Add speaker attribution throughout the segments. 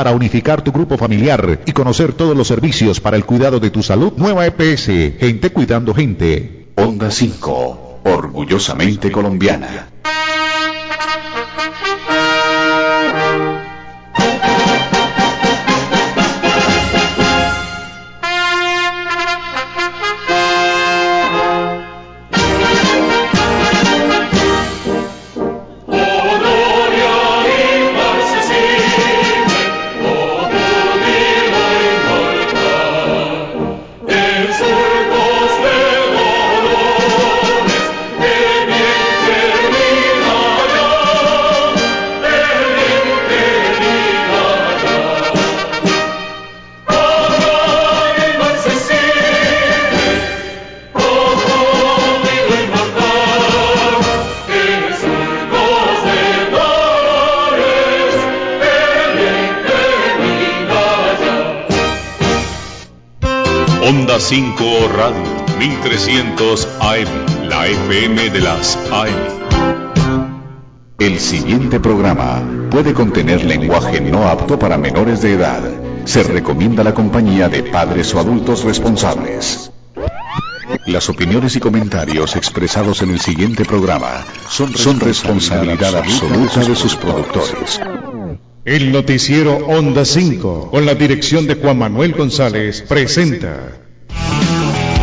Speaker 1: Para unificar tu grupo familiar y conocer todos los servicios para el cuidado de tu salud, nueva EPS, gente cuidando gente.
Speaker 2: Onda 5, orgullosamente colombiana.
Speaker 3: 5 Radio 1300 AM, la FM de las AM.
Speaker 2: El siguiente programa puede contener lenguaje no apto para menores de edad. Se recomienda la compañía de padres o adultos responsables. Las opiniones y comentarios expresados en el siguiente programa son, son responsabilidad absoluta de sus productores.
Speaker 4: El noticiero Onda 5, con la dirección de Juan Manuel González, presenta.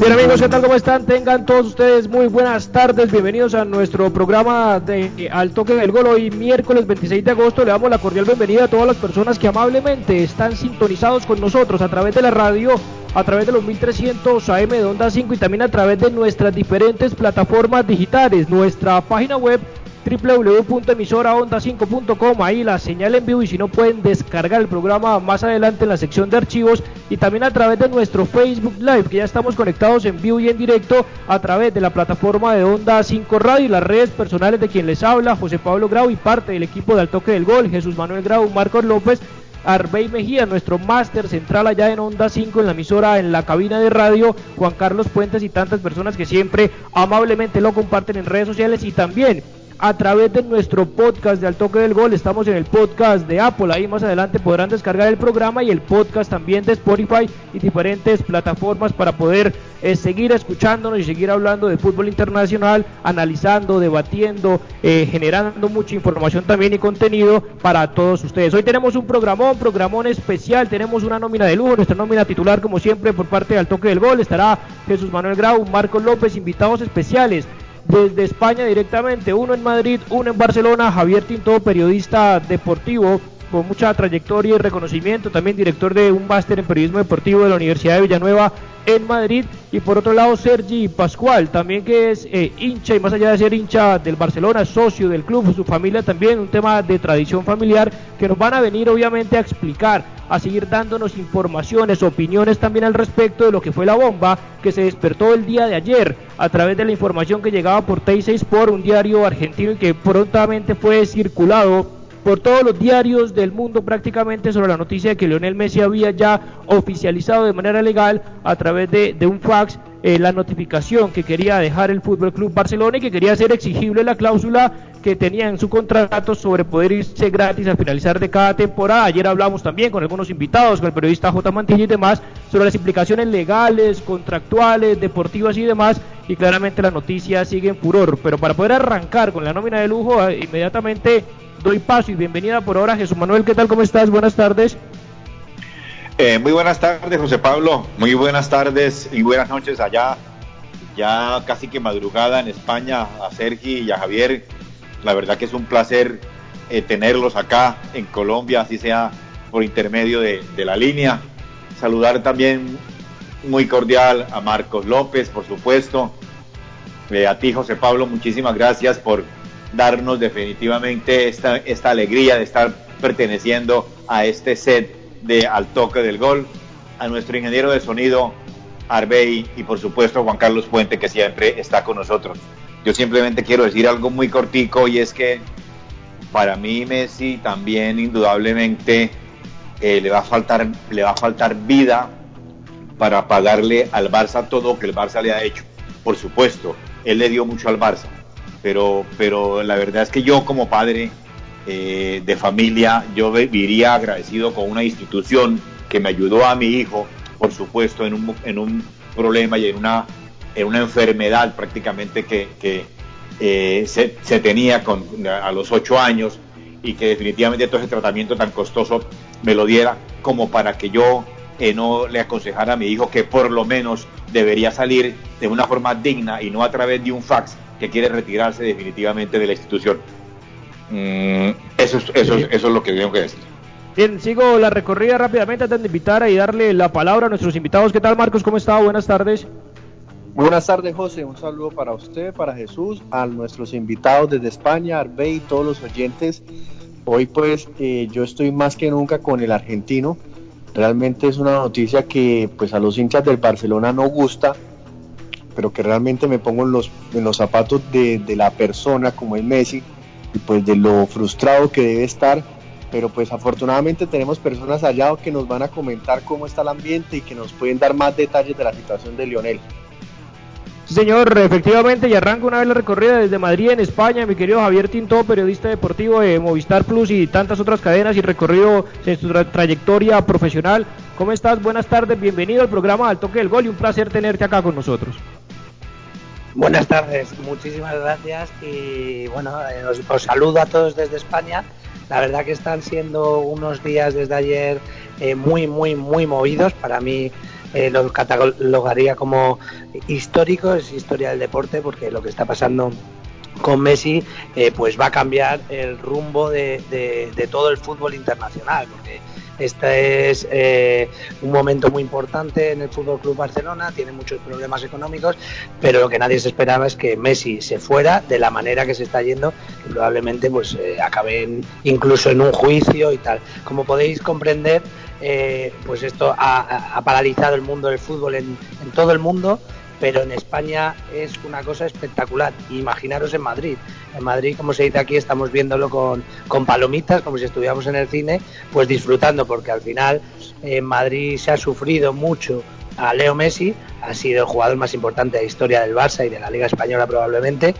Speaker 5: Bien amigos, ¿qué tal? ¿Cómo están? Tengan todos ustedes muy buenas tardes. Bienvenidos a nuestro programa de eh, Al Toque del Gol. Hoy miércoles 26 de agosto le damos la cordial bienvenida a todas las personas que amablemente están sintonizados con nosotros a través de la radio, a través de los 1300 AM de Onda 5 y también a través de nuestras diferentes plataformas digitales. Nuestra página web www.emisoraonda5.com, ahí la señal en vivo y si no pueden descargar el programa más adelante en la sección de archivos y también a través de nuestro Facebook Live, que ya estamos conectados en vivo y en directo a través de la plataforma de Onda 5 Radio y las redes personales de quien les habla, José Pablo Grau y parte del equipo de Al Toque del Gol, Jesús Manuel Grau, Marcos López, Arbey Mejía, nuestro máster central allá en Onda 5 en la emisora, en la cabina de radio, Juan Carlos Puentes y tantas personas que siempre amablemente lo comparten en redes sociales y también a través de nuestro podcast de Al Toque del Gol. Estamos en el podcast de Apple. Ahí más adelante podrán descargar el programa y el podcast también de Spotify y diferentes plataformas para poder eh, seguir escuchándonos y seguir hablando de fútbol internacional, analizando, debatiendo, eh, generando mucha información también y contenido para todos ustedes. Hoy tenemos un programón, programón especial. Tenemos una nómina de lujo, nuestra nómina titular, como siempre, por parte de Al Toque del Gol. Estará Jesús Manuel Grau, Marcos López, invitados especiales desde España directamente, uno en Madrid, uno en Barcelona, Javier Tinto, periodista deportivo con mucha trayectoria y reconocimiento, también director de un máster en periodismo deportivo de la Universidad de Villanueva en Madrid, y por otro lado Sergi Pascual, también que es eh, hincha y más allá de ser hincha del Barcelona, socio del club, su familia también, un tema de tradición familiar que nos van a venir obviamente a explicar, a seguir dándonos informaciones, opiniones también al respecto de lo que fue la bomba que se despertó el día de ayer a través de la información que llegaba por T6 por un diario argentino y que prontamente fue circulado por todos los diarios del mundo prácticamente sobre la noticia de que Lionel Messi había ya oficializado de manera legal a través de, un fax eh, la notificación que quería dejar el Fútbol Club Barcelona y que quería hacer exigible la cláusula que tenía en su contrato sobre poder irse gratis al finalizar de cada temporada. Ayer hablamos también con algunos invitados, con el periodista J. Mantilla y demás, sobre las implicaciones legales, contractuales, deportivas y demás. Y claramente la noticia sigue en furor. Pero para poder arrancar con la nómina de lujo, eh, inmediatamente doy paso y bienvenida por ahora Jesús Manuel. ¿Qué tal? ¿Cómo estás? Buenas tardes.
Speaker 6: Eh, muy buenas tardes, José Pablo. Muy buenas tardes y buenas noches allá ya casi que madrugada en España, a Sergi y a Javier. La verdad que es un placer eh, tenerlos acá en Colombia, así sea por intermedio de, la línea. Saludar también muy cordial a Marcos López, por supuesto. Eh, a ti, José Pablo, muchísimas gracias por darnos definitivamente esta, alegría de estar perteneciendo a este set de Al Toque del Gol. A nuestro ingeniero de sonido, Arbey, y por supuesto Juan Carlos Puente, que siempre está con nosotros. Yo simplemente quiero decir algo muy cortico y es que para mí Messi también indudablemente eh, le va a faltar le va a faltar vida para pagarle al Barça todo lo que el Barça le ha hecho. Por supuesto, él le dio mucho al Barça, pero, pero la verdad es que yo como padre eh, de familia, yo viviría agradecido con una institución que me ayudó a mi hijo, por supuesto, en un, en un problema y en una, en una enfermedad prácticamente que, que eh, se, se, tenía con, a los ocho años y que definitivamente todo ese tratamiento tan costoso me lo diera como para que yo eh, no le aconsejara a mi hijo que por lo menos debería salir de una forma digna y no a través de un fax que quiere retirarse definitivamente de la institución. Mm, eso, es, eso, es, eso es lo que tengo que decir.
Speaker 5: Bien, sigo la recorrida rápidamente antes de invitar y darle la palabra a nuestros invitados. ¿Qué tal, Marcos? ¿Cómo está? Buenas tardes.
Speaker 7: Buenas tardes, José. Un saludo para usted, para Jesús, a nuestros invitados desde España, Arbey y todos los oyentes. Hoy, pues, eh, yo estoy más que nunca con el argentino. Realmente es una noticia que, pues, a los hinchas del Barcelona no gusta, pero que realmente me pongo en los, en los zapatos de, de la persona como es Messi y, pues, de lo frustrado que debe estar pero pues afortunadamente tenemos personas allá que nos van a comentar cómo está el ambiente y que nos pueden dar más detalles de la situación de Lionel.
Speaker 5: Sí, señor, efectivamente, y arranca una vez la recorrida desde Madrid en España, mi querido Javier Tinto, periodista deportivo de Movistar Plus y tantas otras cadenas y recorrido en su tra trayectoria profesional. ¿Cómo estás? Buenas tardes, bienvenido al programa Al Toque del Gol y un placer tenerte acá con nosotros.
Speaker 8: Buenas tardes, muchísimas gracias y bueno, eh, os, os saludo a todos desde España la verdad que están siendo unos días desde ayer eh, muy, muy, muy movidos. Para mí eh, lo catalogaría como histórico, es historia del deporte, porque lo que está pasando con Messi eh, pues va a cambiar el rumbo de, de, de, todo el fútbol internacional porque este es eh, un momento muy importante en el Fútbol Club Barcelona, tiene muchos problemas económicos, pero lo que nadie se esperaba es que Messi se fuera de la manera que se está yendo, que probablemente pues eh, acabe incluso en un juicio y tal. Como podéis comprender, eh, pues esto ha, paralizado el mundo del fútbol en todo el mundo pero en España es una cosa espectacular. Imaginaros en Madrid. En Madrid, como se dice aquí, estamos viéndolo con, con palomitas, como si estuviéramos en el cine, pues disfrutando, porque al final en Madrid se ha sufrido mucho a Leo Messi, ha sido el jugador más importante de la historia del Barça y de la Liga Española probablemente.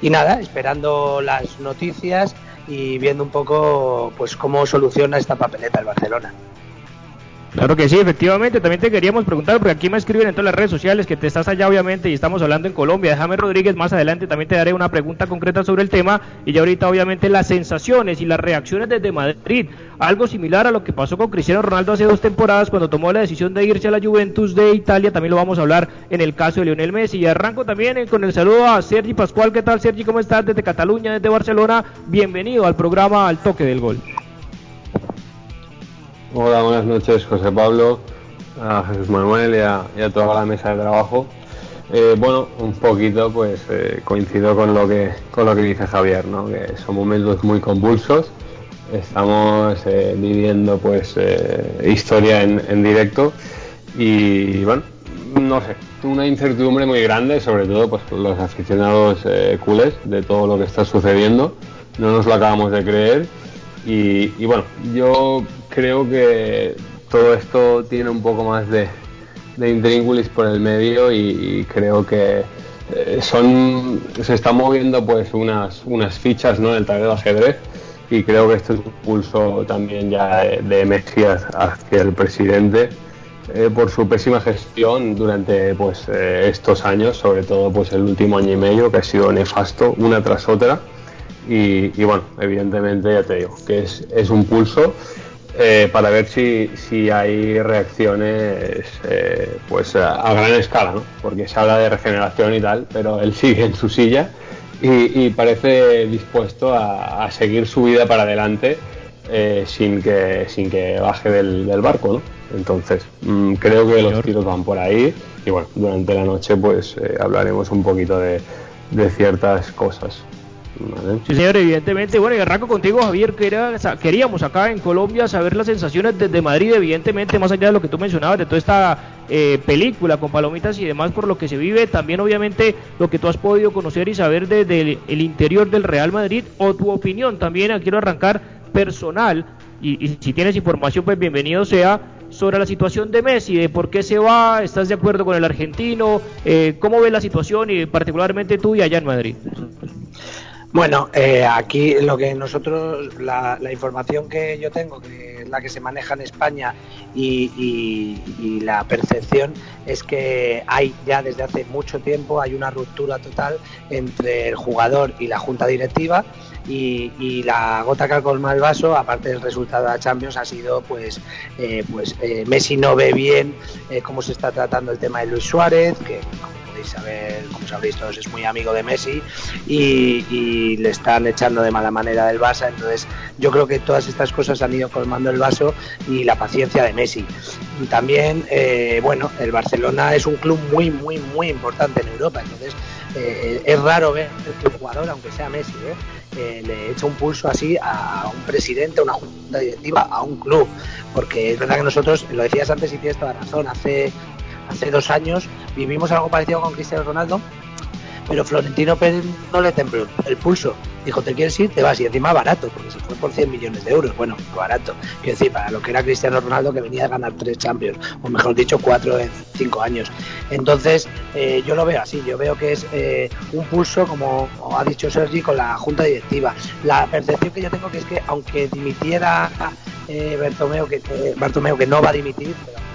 Speaker 8: Y nada, esperando las noticias y viendo un poco pues cómo soluciona esta papeleta el Barcelona.
Speaker 5: Claro que sí, efectivamente. También te queríamos preguntar, porque aquí me escriben en todas las redes sociales que te estás allá, obviamente, y estamos hablando en Colombia. Déjame, Rodríguez, más adelante también te daré una pregunta concreta sobre el tema. Y ya ahorita, obviamente, las sensaciones y las reacciones desde Madrid. Algo similar a lo que pasó con Cristiano Ronaldo hace dos temporadas cuando tomó la decisión de irse a la Juventus de Italia. También lo vamos a hablar en el caso de Lionel Messi. Y arranco también con el saludo a Sergi Pascual. ¿Qué tal, Sergi? ¿Cómo estás? Desde Cataluña, desde Barcelona. Bienvenido al programa Al Toque del Gol.
Speaker 9: Hola, buenas noches, José Pablo, a Jesús Manuel y a, toda la mesa de trabajo. Eh, bueno, un poquito pues eh, coincido con lo que con lo que dice Javier, ¿no? que son momentos muy convulsos. Estamos eh, viviendo pues historia en, directo y bueno, no sé, una incertidumbre muy grande, sobre todo pues los aficionados culés de todo lo que está sucediendo. No nos lo acabamos de creer y bueno, yo creo que todo esto tiene un poco más de, de por el medio y, creo que eh, son se están moviendo pues unas, fichas ¿no? en el tablero de ajedrez y creo que esto es un pulso también ya de, de Messi hacia el presidente eh, por su pésima gestión durante pues eh, estos años, sobre todo pues el último año y medio que ha sido nefasto una tras otra y, bueno, evidentemente ya te digo que es un pulso eh, para ver si, si hay reacciones eh, pues a, gran escala, ¿no? porque se habla de regeneración y tal, pero él sigue en su silla y, parece dispuesto a, seguir su vida para adelante eh, sin, que, sin que baje del, barco. ¿no? Entonces, mm, creo que los tiros van por ahí y bueno, durante la noche pues hablaremos un poquito de, de ciertas cosas.
Speaker 5: Sí, señor, evidentemente. Bueno, y arranco contigo, Javier, que era, queríamos acá en Colombia saber las sensaciones desde Madrid, evidentemente, más allá de lo que tú mencionabas, de toda esta eh, película con palomitas y demás, por lo que se vive, también obviamente lo que tú has podido conocer y saber desde el, interior del Real Madrid, o tu opinión también, quiero arrancar personal, y, si tienes información, pues bienvenido sea, sobre la situación de Messi, de por qué se va, estás de acuerdo con el argentino, eh, cómo ves la situación y particularmente tú y allá en Madrid.
Speaker 8: Bueno, eh, aquí lo que nosotros, la, información que yo tengo, que es la que se maneja en España y, la percepción es que hay ya desde hace mucho tiempo hay una ruptura total entre el jugador y la junta directiva y, la gota que colma el vaso, aparte del resultado de la Champions, ha sido pues, eh, pues eh, Messi no ve bien cómo se está tratando el tema de Luis Suárez, que saber, como sabréis todos, es muy amigo de Messi y, le están echando de mala manera del Barça. Entonces, yo creo que todas estas cosas han ido colmando el vaso y la paciencia de Messi. También, eh, bueno, el Barcelona es un club muy, muy, muy importante en Europa. Entonces, eh, es raro ver que un jugador, aunque sea Messi, ¿eh? le echa un pulso así a un presidente, a una junta directiva, a un club. Porque es verdad que nosotros, lo decías antes y tienes toda razón, hace hace dos años vivimos algo parecido con Cristiano Ronaldo, pero Florentino Pérez no le tembló el pulso. Dijo, te quieres ir, te vas. Y encima barato, porque se fue por 100 millones de euros. Bueno, barato. Quiero decir, para lo que era Cristiano Ronaldo, que venía a ganar tres Champions, o mejor dicho, cuatro en cinco años. Entonces, eh, yo lo veo así. Yo veo que es eh, un pulso, como ha dicho Sergi, con la junta directiva. La percepción que yo tengo que es que, aunque dimitiera eh, que, Bartomeu, que no va a dimitir, pero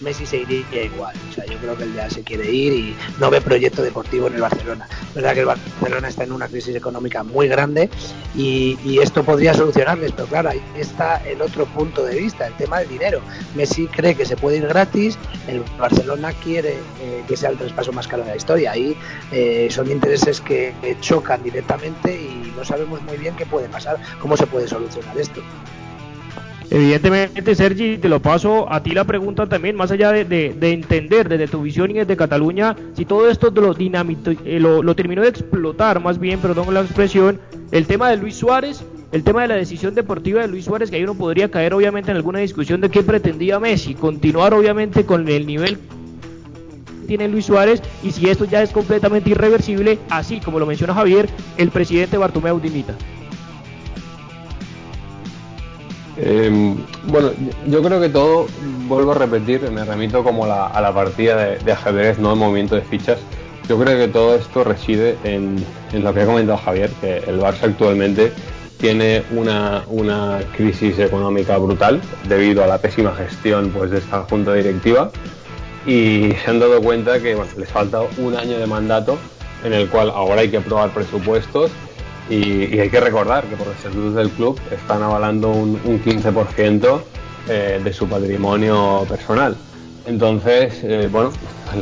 Speaker 8: Messi se iría igual. O sea, yo creo que él ya se quiere ir y no ve proyecto deportivo en el Barcelona. Es verdad que el Barcelona está en una crisis económica muy grande y, esto podría solucionarles, pero claro, ahí está el otro punto de vista, el tema del dinero. Messi cree que se puede ir gratis, el Barcelona quiere eh, que sea el traspaso más caro de la historia. Ahí eh, son intereses que chocan directamente y no sabemos muy bien qué puede pasar, cómo se puede solucionar esto.
Speaker 5: Evidentemente, Sergi, te lo paso a ti la pregunta también, más allá de, entender desde tu visión y desde Cataluña, si todo esto lo, dinamito, eh, lo, terminó de explotar, más bien, perdón la expresión, el tema de Luis Suárez, el tema de la decisión deportiva de Luis Suárez, que ahí uno podría caer obviamente en alguna discusión de qué pretendía Messi, continuar obviamente con el nivel tiene Luis Suárez y si esto ya es completamente irreversible, así como lo menciona Javier, el presidente Bartomeu dimita.
Speaker 9: Em, bueno, yo creo que todo, vuelvo a repetir, me remito como a la partida de, ajedrez, no el movimiento de fichas. Yo creo que todo esto reside en, lo que ha comentado Javier, que el Barça actualmente tiene una, crisis económica brutal debido a la pésima gestión pues, de esta junta directiva y se han dado cuenta que les falta un año de mandato en el cual ahora hay que aprobar presupuestos y, hay que recordar que por los estatutos del club están avalando un, 15% eh, de su patrimonio personal. Entonces, eh, bueno,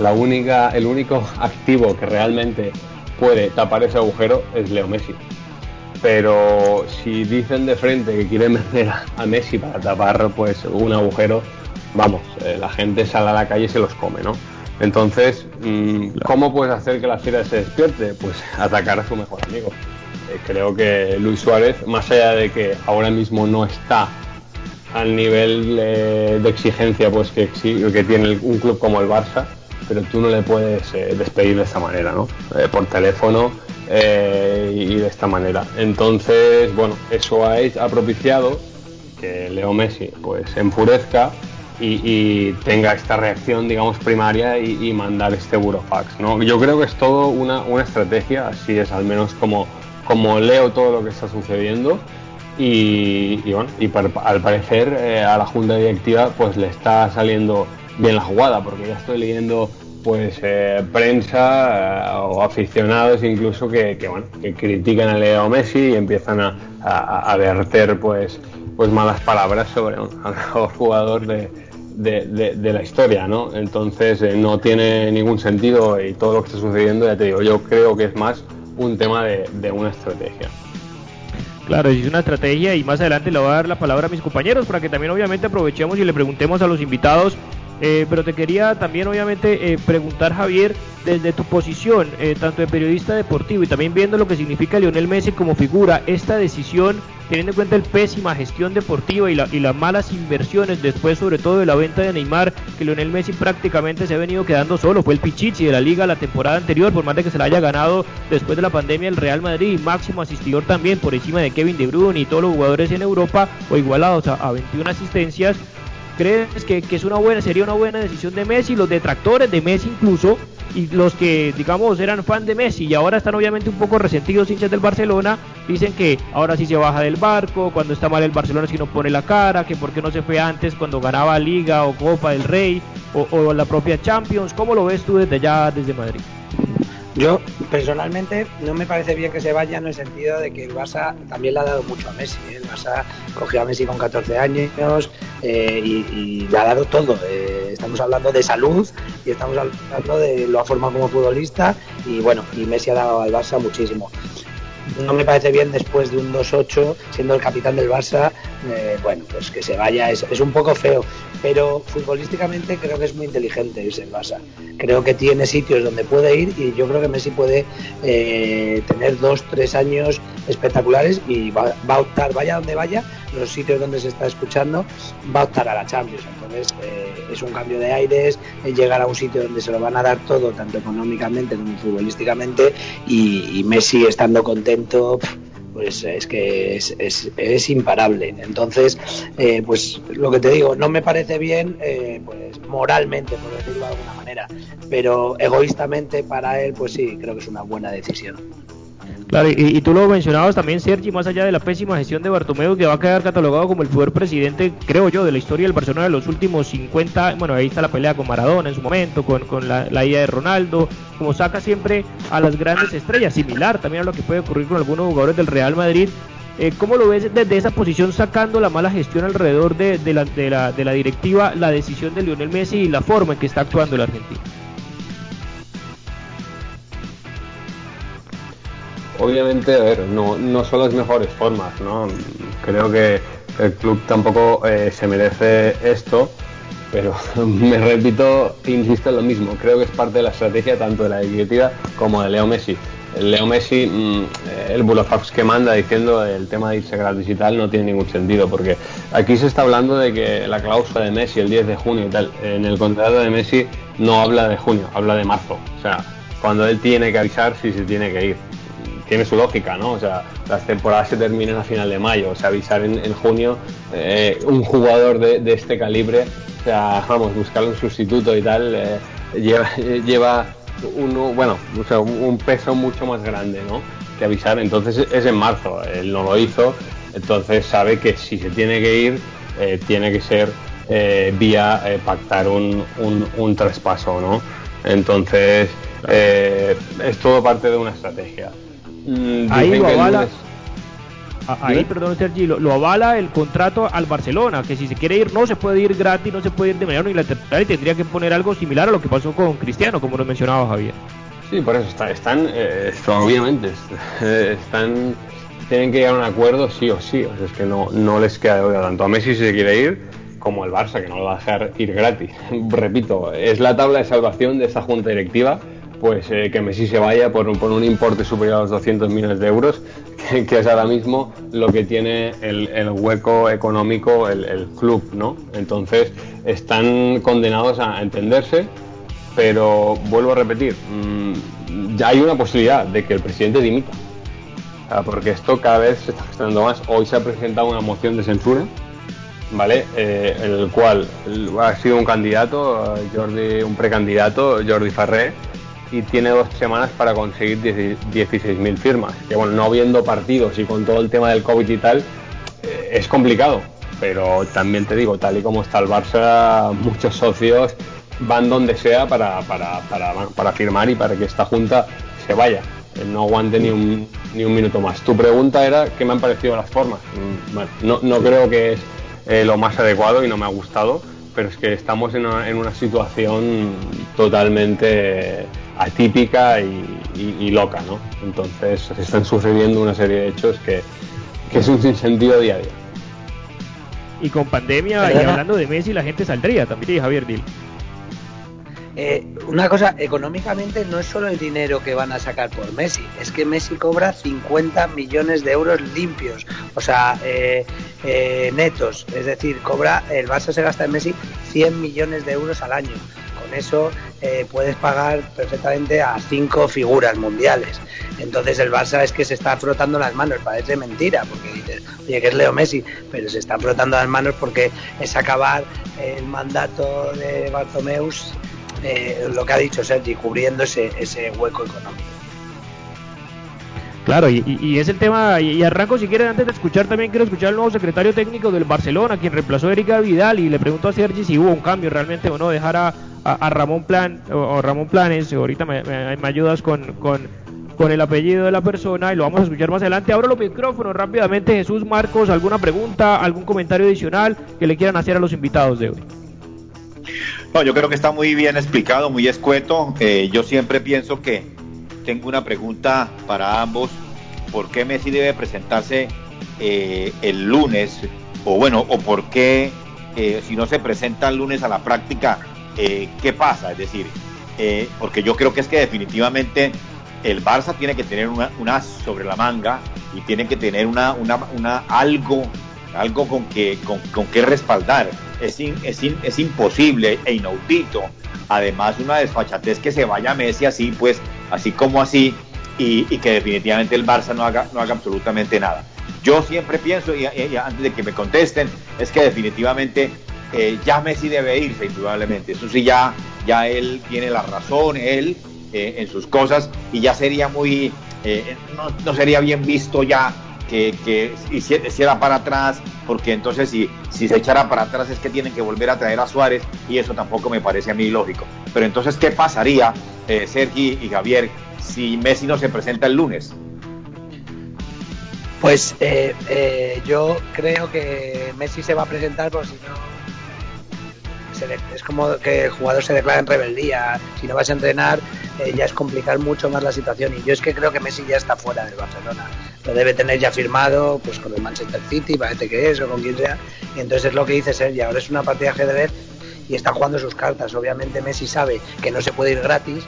Speaker 9: la única, el único activo que realmente puede tapar ese agujero es Leo Messi. Pero si dicen de frente que quieren vender a Messi para tapar pues un agujero, vamos, eh, la gente sale a la calle y se los come, ¿no? Entonces, mm, ¿cómo puedes hacer que la fiera se despierte? Pues atacar a su mejor amigo. Eh, creo que Luis Suárez, más allá de que ahora mismo no está al nivel eh, de exigencia pues que, que tiene un club como el Barça, pero tú no le puedes eh, despedir de esta manera, ¿no? por teléfono y de esta manera. Entonces, bueno, eso ha, ha propiciado que Leo Messi pues enfurezca y, tenga esta reacción, digamos, primaria y, mandar este burofax, ¿no? Yo creo que es todo una, una estrategia, así es al menos como como leo todo lo que está sucediendo y, bueno, y al parecer eh, a la junta directiva pues le está saliendo bien la jugada porque ya estoy leyendo pues eh, prensa eh, o aficionados incluso que, bueno que critican a Leo Messi y empiezan a, a, verter pues pues malas palabras sobre un mejor jugador de, de, la historia, ¿no? Entonces eh, no tiene ningún sentido y todo lo que está sucediendo, ya te digo, yo creo que es más un tema de, de una estrategia.
Speaker 5: Claro, es una estrategia y más adelante le voy a dar la palabra a mis compañeros para que también obviamente aprovechemos y le preguntemos a los invitados eh, pero te quería también obviamente eh, preguntar Javier, desde tu posición, eh, tanto de periodista deportivo y también viendo lo que significa Lionel Messi como figura, esta decisión, teniendo en cuenta el pésima gestión deportiva y, la, y las malas inversiones después sobre todo de la venta de Neymar, que Lionel Messi prácticamente se ha venido quedando solo, fue el pichichi de la liga la temporada anterior, por más de que se la haya ganado después de la pandemia el Real Madrid, máximo asistidor también por encima de Kevin De Bruyne y todos los jugadores en Europa, o igualados a, a 21 asistencias, ¿Crees que, es una buena, sería una buena decisión de Messi? Los detractores de Messi incluso, y los que, digamos, eran fan de Messi y ahora están obviamente un poco resentidos hinchas del Barcelona, dicen que ahora sí se baja del barco, cuando está mal el Barcelona si no pone la cara, que por qué no se fue antes cuando ganaba Liga o Copa del Rey o, o la propia Champions. ¿Cómo lo ves tú desde allá, desde Madrid?
Speaker 8: Yo personalmente no me parece bien que se vaya en el sentido de que el Barça también le ha dado mucho a Messi. ¿eh? El Barça cogió a Messi con 14 años eh, y, le ha dado todo. Eh, estamos hablando de salud y estamos hablando de lo ha formado como futbolista y bueno, y Messi ha dado al Barça muchísimo no me parece bien después de un 2-8, siendo el capitán del Barça, eh, bueno, pues que se vaya es, un poco feo, pero futbolísticamente creo que es muy inteligente irse el Barça. Creo que tiene sitios donde puede ir y yo creo que Messi puede eh, tener dos, tres años espectaculares y va, a optar, vaya donde vaya, los sitios donde se está escuchando, va a optar a la Champions. Entonces eh, es un cambio de aires, llegar a un sitio donde se lo van a dar todo, tanto económicamente como futbolísticamente, y Messi estando contento pues es que es, imparable. Entonces, eh, pues lo que te digo, no me parece bien, eh, pues moralmente, por decirlo de alguna manera, pero egoístamente para él, pues sí, creo que es una buena decisión.
Speaker 5: Claro, y, tú lo mencionabas también, Sergi, más allá de la pésima gestión de Bartomeu, que va a quedar catalogado como el peor presidente, creo yo, de la historia del Barcelona de los últimos 50, bueno, ahí está la pelea con Maradona en su momento, con, la, ida de Ronaldo, como saca siempre a las grandes estrellas, similar también a lo que puede ocurrir con algunos jugadores del Real Madrid. Eh, ¿Cómo lo ves desde esa posición sacando la mala gestión alrededor de, de, la, de, la, de la directiva, la decisión de Lionel Messi y la forma en que está actuando el argentino?
Speaker 9: Obviamente, a ver, no, no son las mejores formas, ¿no? Creo que el club tampoco eh, se merece esto, pero me repito, insisto en lo mismo, creo que es parte de la estrategia tanto de la directiva como de Leo Messi. Leo Messi, mm, el bulofax que manda diciendo el tema de irse gratis y tal no tiene ningún sentido, porque aquí se está hablando de que la cláusula de Messi el 10 de junio y tal, en el contrato de Messi no habla de junio, habla de marzo, o sea, cuando él tiene que avisar si se tiene que ir tiene su lógica, ¿no? O sea, las temporadas se terminan a final de mayo, o sea, avisar en, junio eh, un jugador de, este calibre, o sea, vamos, buscar un sustituto y tal, eh, lleva, lleva uno, bueno, un peso mucho más grande, ¿no? Que avisar, entonces es en marzo, él no lo hizo, entonces sabe que si se tiene que ir, eh, tiene que ser vía pactar un, un, un traspaso, ¿no? Entonces, es todo parte de una estrategia.
Speaker 5: Mm, ahí lo avala. Ahí, perdón, Sergi, lo, avala el contrato al Barcelona, que si se quiere ir no se puede ir gratis, no se puede ir de manera unilateral y tendría que poner algo similar a lo que pasó con Cristiano, como nos mencionaba Javier.
Speaker 9: Sí, por eso está, están, eh, obviamente, están, tienen que llegar a un acuerdo sí o sí, o sea, es que no, no les queda de tanto a Messi si se quiere ir como el Barça, que no lo va a dejar ir gratis. Repito, es la tabla de salvación de esta junta directiva pues eh, que Messi se vaya por, un importe superior a los 200 millones de euros, que, es ahora mismo lo que tiene el, hueco económico el, club, ¿no? Entonces están condenados a entenderse, pero vuelvo a repetir, mm, ya hay una posibilidad de que el presidente dimita, porque esto cada vez se está gestionando más. Hoy se ha presentado una moción de censura, ¿vale? Eh, el cual ha sido un candidato, Jordi, un precandidato, Jordi Farré, y tiene dos semanas para conseguir 16.000 firmas. Que bueno, no habiendo partidos y con todo el tema del COVID y tal, eh, es complicado. Pero también te digo, tal y como está el Barça, muchos socios van donde sea para, para, para, para firmar y para que esta junta se vaya. no aguante ni un, ni un minuto más. Tu pregunta era qué me han parecido las formas. Mm, no, no creo que es eh, lo más adecuado y no me ha gustado, pero es que estamos en una situación totalmente atípica y, loca, ¿no? Entonces se están sucediendo una serie de hechos que, que es un sinsentido día a día.
Speaker 5: Y con pandemia, y hablando de Messi, la gente saldría también, Javier Dil.
Speaker 8: Eh, una cosa, económicamente no es solo el dinero que van a sacar por Messi, es que Messi cobra 50 millones de euros limpios, o sea, eh, eh, netos, es decir, cobra, el Barça se gasta en Messi 100 millones de euros al año. Con eso puedes pagar perfectamente a cinco figuras mundiales. Entonces el Barça es que se está frotando las manos, parece mentira, porque dices, oye, que es Leo Messi, pero se está frotando las manos porque es acabar el mandato de Bartomeus eh, lo que ha dicho Sergi, cubriendo ese, ese hueco económico.
Speaker 5: Claro, y, es el tema, y, arranco si quieren antes de escuchar también quiero escuchar al nuevo secretario técnico del Barcelona, quien reemplazó a Erika Vidal y le pregunto a Sergi si hubo un cambio realmente o no, dejar a, a, Ramón Plan o, Ramón Planes, ahorita me, ayudas con, con, con, el apellido de la persona y lo vamos a escuchar más adelante. Abro los micrófonos rápidamente, Jesús Marcos, alguna pregunta, algún comentario adicional que le quieran hacer a los invitados de hoy.
Speaker 6: No, yo creo que está muy bien explicado, muy escueto. Eh, yo siempre pienso que tengo una pregunta para ambos. ¿Por qué Messi debe presentarse eh, el lunes? O bueno, o por qué eh, si no se presenta el lunes a la práctica, ¿qué pasa? Es decir, porque yo creo que es que definitivamente el Barça tiene que tener una, una sobre la manga y tiene que tener una, algo, algo con que, con que respaldar es, es, es imposible e inaudito. Además, una desfachatez que se vaya Messi así, pues, así como así, y, que definitivamente el Barça no haga, no haga absolutamente nada. Yo siempre pienso, y, antes de que me contesten, es que definitivamente eh, ya Messi debe irse, indudablemente. Eso sí, ya, ya él tiene la razón, él, eh, en sus cosas, y ya sería muy, eh, no, no sería bien visto ya que, que hiciera para atrás, porque entonces si, si se echara para atrás es que tienen que volver a traer a Suárez y eso tampoco me parece a mí lógico. Pero entonces, ¿qué pasaría, eh, Sergi y Javier, si Messi no se presenta el lunes?
Speaker 8: Pues eh, eh, yo creo que Messi se va a presentar por si no es como que el jugador se declara en rebeldía. Si no vas a entrenar, eh, ya es complicar mucho más la situación. Y yo es que creo que Messi ya está fuera del Barcelona. Lo debe tener ya firmado pues con el Manchester City, parece que es, o con quien sea. Y entonces es lo que dice Sergio. Ahora es una partida de ajedrez y está jugando sus cartas. Obviamente Messi sabe que no se puede ir gratis.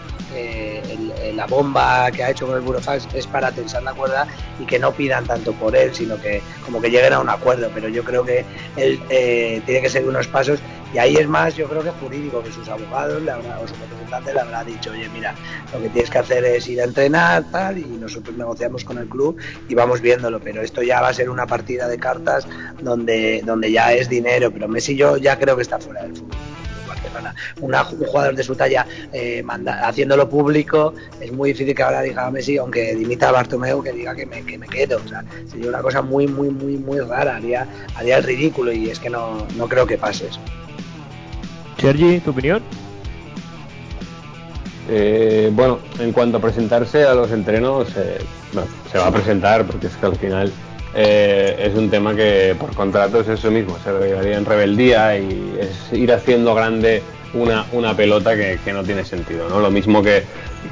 Speaker 8: La bomba que ha hecho con el Burofax es para tensar la cuerda y que no pidan tanto por él, sino que como que lleguen a un acuerdo. Pero yo creo que él eh, tiene que seguir unos pasos y ahí es más, yo creo que jurídico, que sus abogados le habrá, o su representante le habrá dicho, oye, mira, lo que tienes que hacer es ir a entrenar, tal, y nosotros negociamos con el club y vamos viéndolo. Pero esto ya va a ser una partida de cartas donde, donde ya es dinero. Pero Messi yo ya creo que está fuera del fútbol un jugador de su talla eh, haciéndolo público, es muy difícil que ahora diga a Messi, aunque dimita a Bartomeu, que diga que me, que me quedo. O sea, sería una cosa muy, muy, muy, muy rara, haría, haría el ridículo y es que no, no creo que pase eso.
Speaker 5: Sergi, ¿tu opinión?
Speaker 9: Eh, bueno, en cuanto a presentarse a los entrenos, eh, se va a presentar porque es que al final eh, es un tema que por contrato es eso mismo, se debería en rebeldía y es ir haciendo grande una, una pelota que, no tiene sentido, ¿no? Lo mismo que,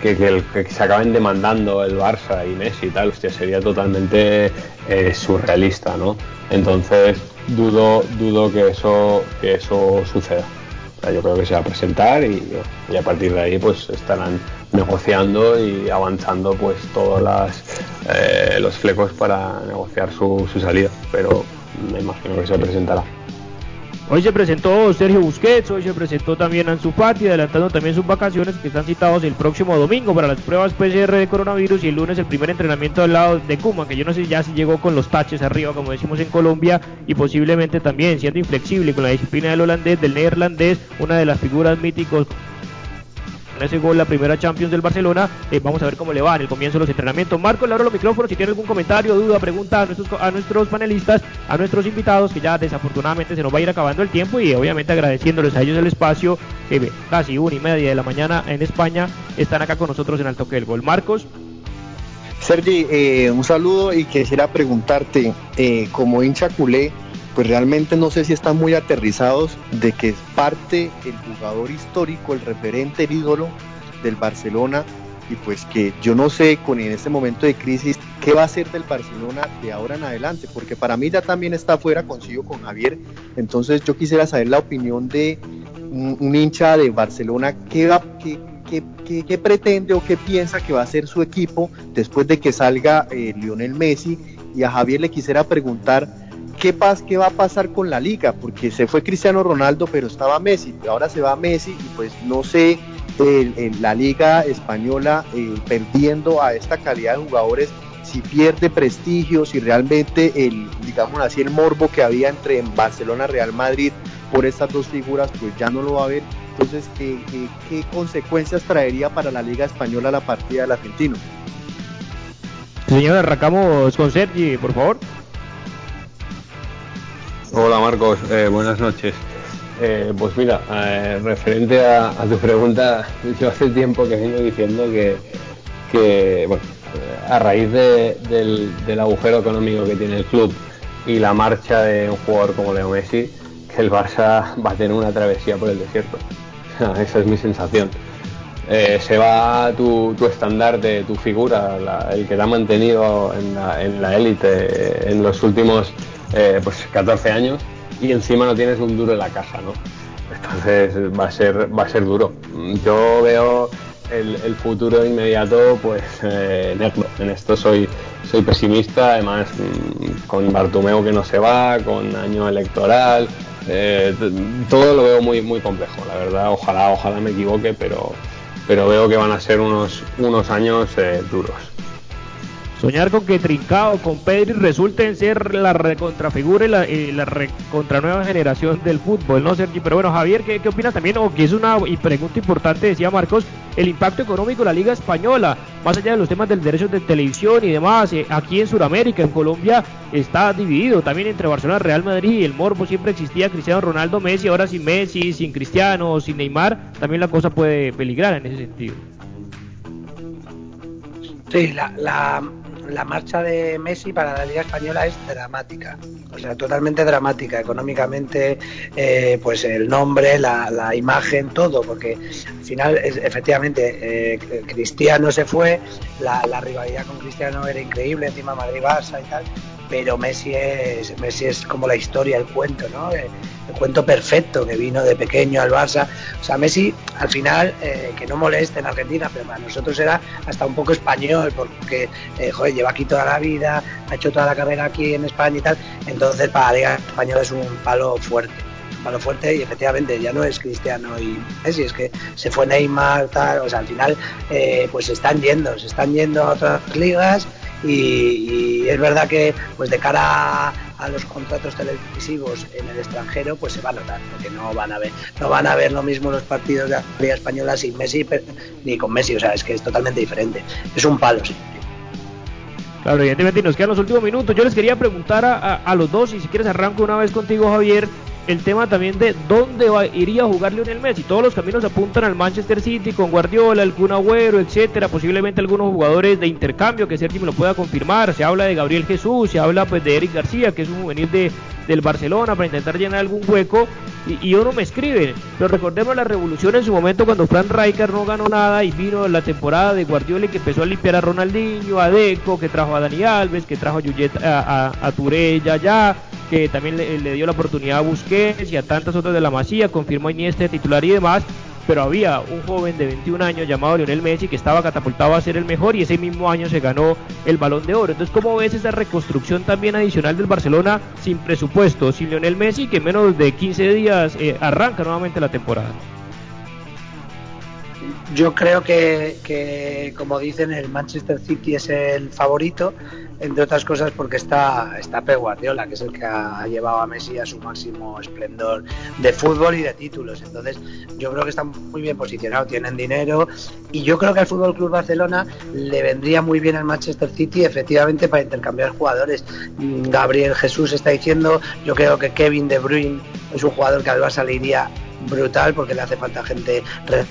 Speaker 9: que, se acaben demandando el Barça y Messi y tal, hostia, sería totalmente eh, surrealista, ¿no? Entonces dudo, dudo que eso, que eso suceda. Yo creo que se va a presentar y, a partir de ahí pues estarán negociando y avanzando pues todos las, eh, los flecos para negociar su, su salida, pero me imagino que se presentará.
Speaker 5: Hoy se presentó Sergio Busquets, hoy se presentó también Ansu Fati, adelantando también sus vacaciones que están citados el próximo domingo para las pruebas PCR de coronavirus y el lunes el primer entrenamiento al lado de Kuma, que yo no sé ya si llegó con los taches arriba, como decimos en Colombia, y posiblemente también siendo inflexible con la disciplina del holandés, del neerlandés, una de las figuras míticos ese gol la primera Champions del Barcelona. Eh, vamos a ver cómo le va en el comienzo de los entrenamientos. Marco, le abro los micrófonos si tiene algún comentario, duda, pregunta a nuestros, a nuestros panelistas, a nuestros invitados, que ya desafortunadamente se nos va a ir acabando el tiempo y obviamente agradeciéndoles a ellos el espacio, casi una y media de la mañana en España están acá con nosotros en el toque del gol. Marcos.
Speaker 7: Sergi, eh, un saludo y quisiera preguntarte, eh, como hincha culé, pues realmente no sé si están muy aterrizados de que es parte el jugador histórico, el referente, el ídolo del Barcelona y pues que yo no sé con en este momento de crisis qué va a ser del Barcelona de ahora en adelante, porque para mí ya también está afuera, consigo con Javier, entonces yo quisiera saber la opinión de un, hincha de Barcelona, ¿qué, va, pretende o qué piensa que va a ser su equipo después de que salga eh, Lionel Messi, y a Javier le quisiera preguntar, ¿qué, pas, ¿qué va a pasar con la liga? Porque se fue Cristiano Ronaldo, pero estaba Messi, ahora se va Messi y pues no sé en la liga española eh, perdiendo a esta calidad de jugadores, si pierde prestigio, si realmente el, digamos así, el morbo que había entre Barcelona Real Madrid por estas dos figuras, pues ya no lo va a haber. Entonces, ¿qué, qué, consecuencias traería para la Liga Española la partida del argentino?
Speaker 5: Señor, arrancamos con Sergi, por favor.
Speaker 9: Hola Marcos, eh, buenas noches. Eh, pues mira, eh, referente a, tu pregunta, yo hace tiempo que vengo diciendo que, bueno, a raíz del, agujero económico que tiene el club y la marcha de un jugador como Leo Messi, que el Barça va a tener una travesía por el desierto. Esa es mi sensación. Se va tu, tu estandarte, tu figura, el que te ha mantenido en la élite en, los últimos pues 14 años y encima no tienes un duro en la caja, ¿no? Entonces va a ser, va a ser duro. Yo veo el, futuro inmediato, pues eh, en esto soy, soy pesimista, además mm, con Bartumeo que no se va, con año electoral, eh, todo lo veo muy, muy complejo, la verdad. Ojalá, ojalá me equivoque, pero, pero veo que van a ser unos, unos años eh, duros.
Speaker 5: Soñar con que Trincao, con Pedri resulten ser la recontrafigura y la, y la recontra nueva generación del fútbol, ¿no, Sergi? Pero bueno, Javier, ¿qué, qué opinas también? O que es una y pregunta importante, decía Marcos, el impacto económico de la Liga Española, más allá de los temas del derecho de televisión y demás, eh, aquí en Sudamérica, en Colombia, está dividido también entre Barcelona, Real Madrid y el Morbo. Siempre existía Cristiano Ronaldo, Messi, ahora sin Messi, sin Cristiano, sin Neymar, también la cosa puede peligrar en ese sentido.
Speaker 8: Sí, la, la, la marcha de Messi para la Liga Española es dramática, o sea, totalmente dramática, económicamente, eh, pues el nombre, la, imagen, todo, porque al final, es, efectivamente, eh, Cristiano se fue, la, la, rivalidad con Cristiano era increíble, encima Madrid-Barça y tal, pero Messi es, Messi es como la historia, el cuento, ¿no? Eh, el, cuento perfecto que vino de pequeño al Barça. O sea, Messi, al final, eh, que no moleste en Argentina, pero para nosotros era hasta un poco español, porque, eh, lleva aquí toda la vida, ha hecho toda la carrera aquí en España y tal. Entonces, para la Liga Española es un palo fuerte un palo fuerte y efectivamente ya no es Cristiano y Messi, es que se fue Neymar, tal, o sea, al final pues se están yendo, se están yendo a otras ligas y, es verdad que pues de cara a, los contratos televisivos en el extranjero pues se va a notar porque no van a ver no van a ver lo mismo los partidos de la Liga española sin Messi ni con Messi o sea es que es totalmente diferente es un palo sí
Speaker 5: Claro, evidentemente nos quedan los últimos minutos. Yo les quería preguntar a, a los dos, y si quieres arranco una vez contigo, Javier, el tema también de dónde va, iría a jugar Lionel Messi. Todos los caminos apuntan al Manchester City con Guardiola, el Agüero, etcétera, posiblemente algunos jugadores de intercambio que Sergi me lo pueda confirmar. Se habla de Gabriel Jesús, se habla pues de Eric García, que es un juvenil de, del Barcelona para intentar llenar algún hueco y, uno me escribe, pero recordemos la revolución en su momento cuando Frank Rijkaard no ganó nada y vino la temporada de Guardiola y que empezó a limpiar a Ronaldinho, a Deco, que trajo a Dani Alves, que trajo a Yuyet, a, a, Touré, ya ya, que también le, dio la oportunidad a Busquets y a tantas otras de la Masía, confirmó Iniesta titular y demás, pero había un joven de 21 años llamado Lionel Messi que estaba catapultado a ser el mejor y ese mismo año se ganó el balón de oro. Entonces, ¿cómo ves esa reconstrucción también adicional del Barcelona sin presupuesto, sin Lionel Messi, que en menos de 15 días eh, arranca nuevamente la temporada?
Speaker 8: Yo creo que, que, como dicen, el Manchester City es el favorito entre otras cosas porque está, está Pep Guardiola, que es el que ha, llevado a Messi a su máximo esplendor de fútbol y de títulos. Entonces, yo creo que está muy bien posicionado, tienen dinero y yo creo que al Fútbol Club Barcelona le vendría muy bien al Manchester City, efectivamente, para intercambiar jugadores. Gabriel Jesús está diciendo, yo creo que Kevin De Bruyne es un jugador que al Barça le iría brutal porque le hace falta gente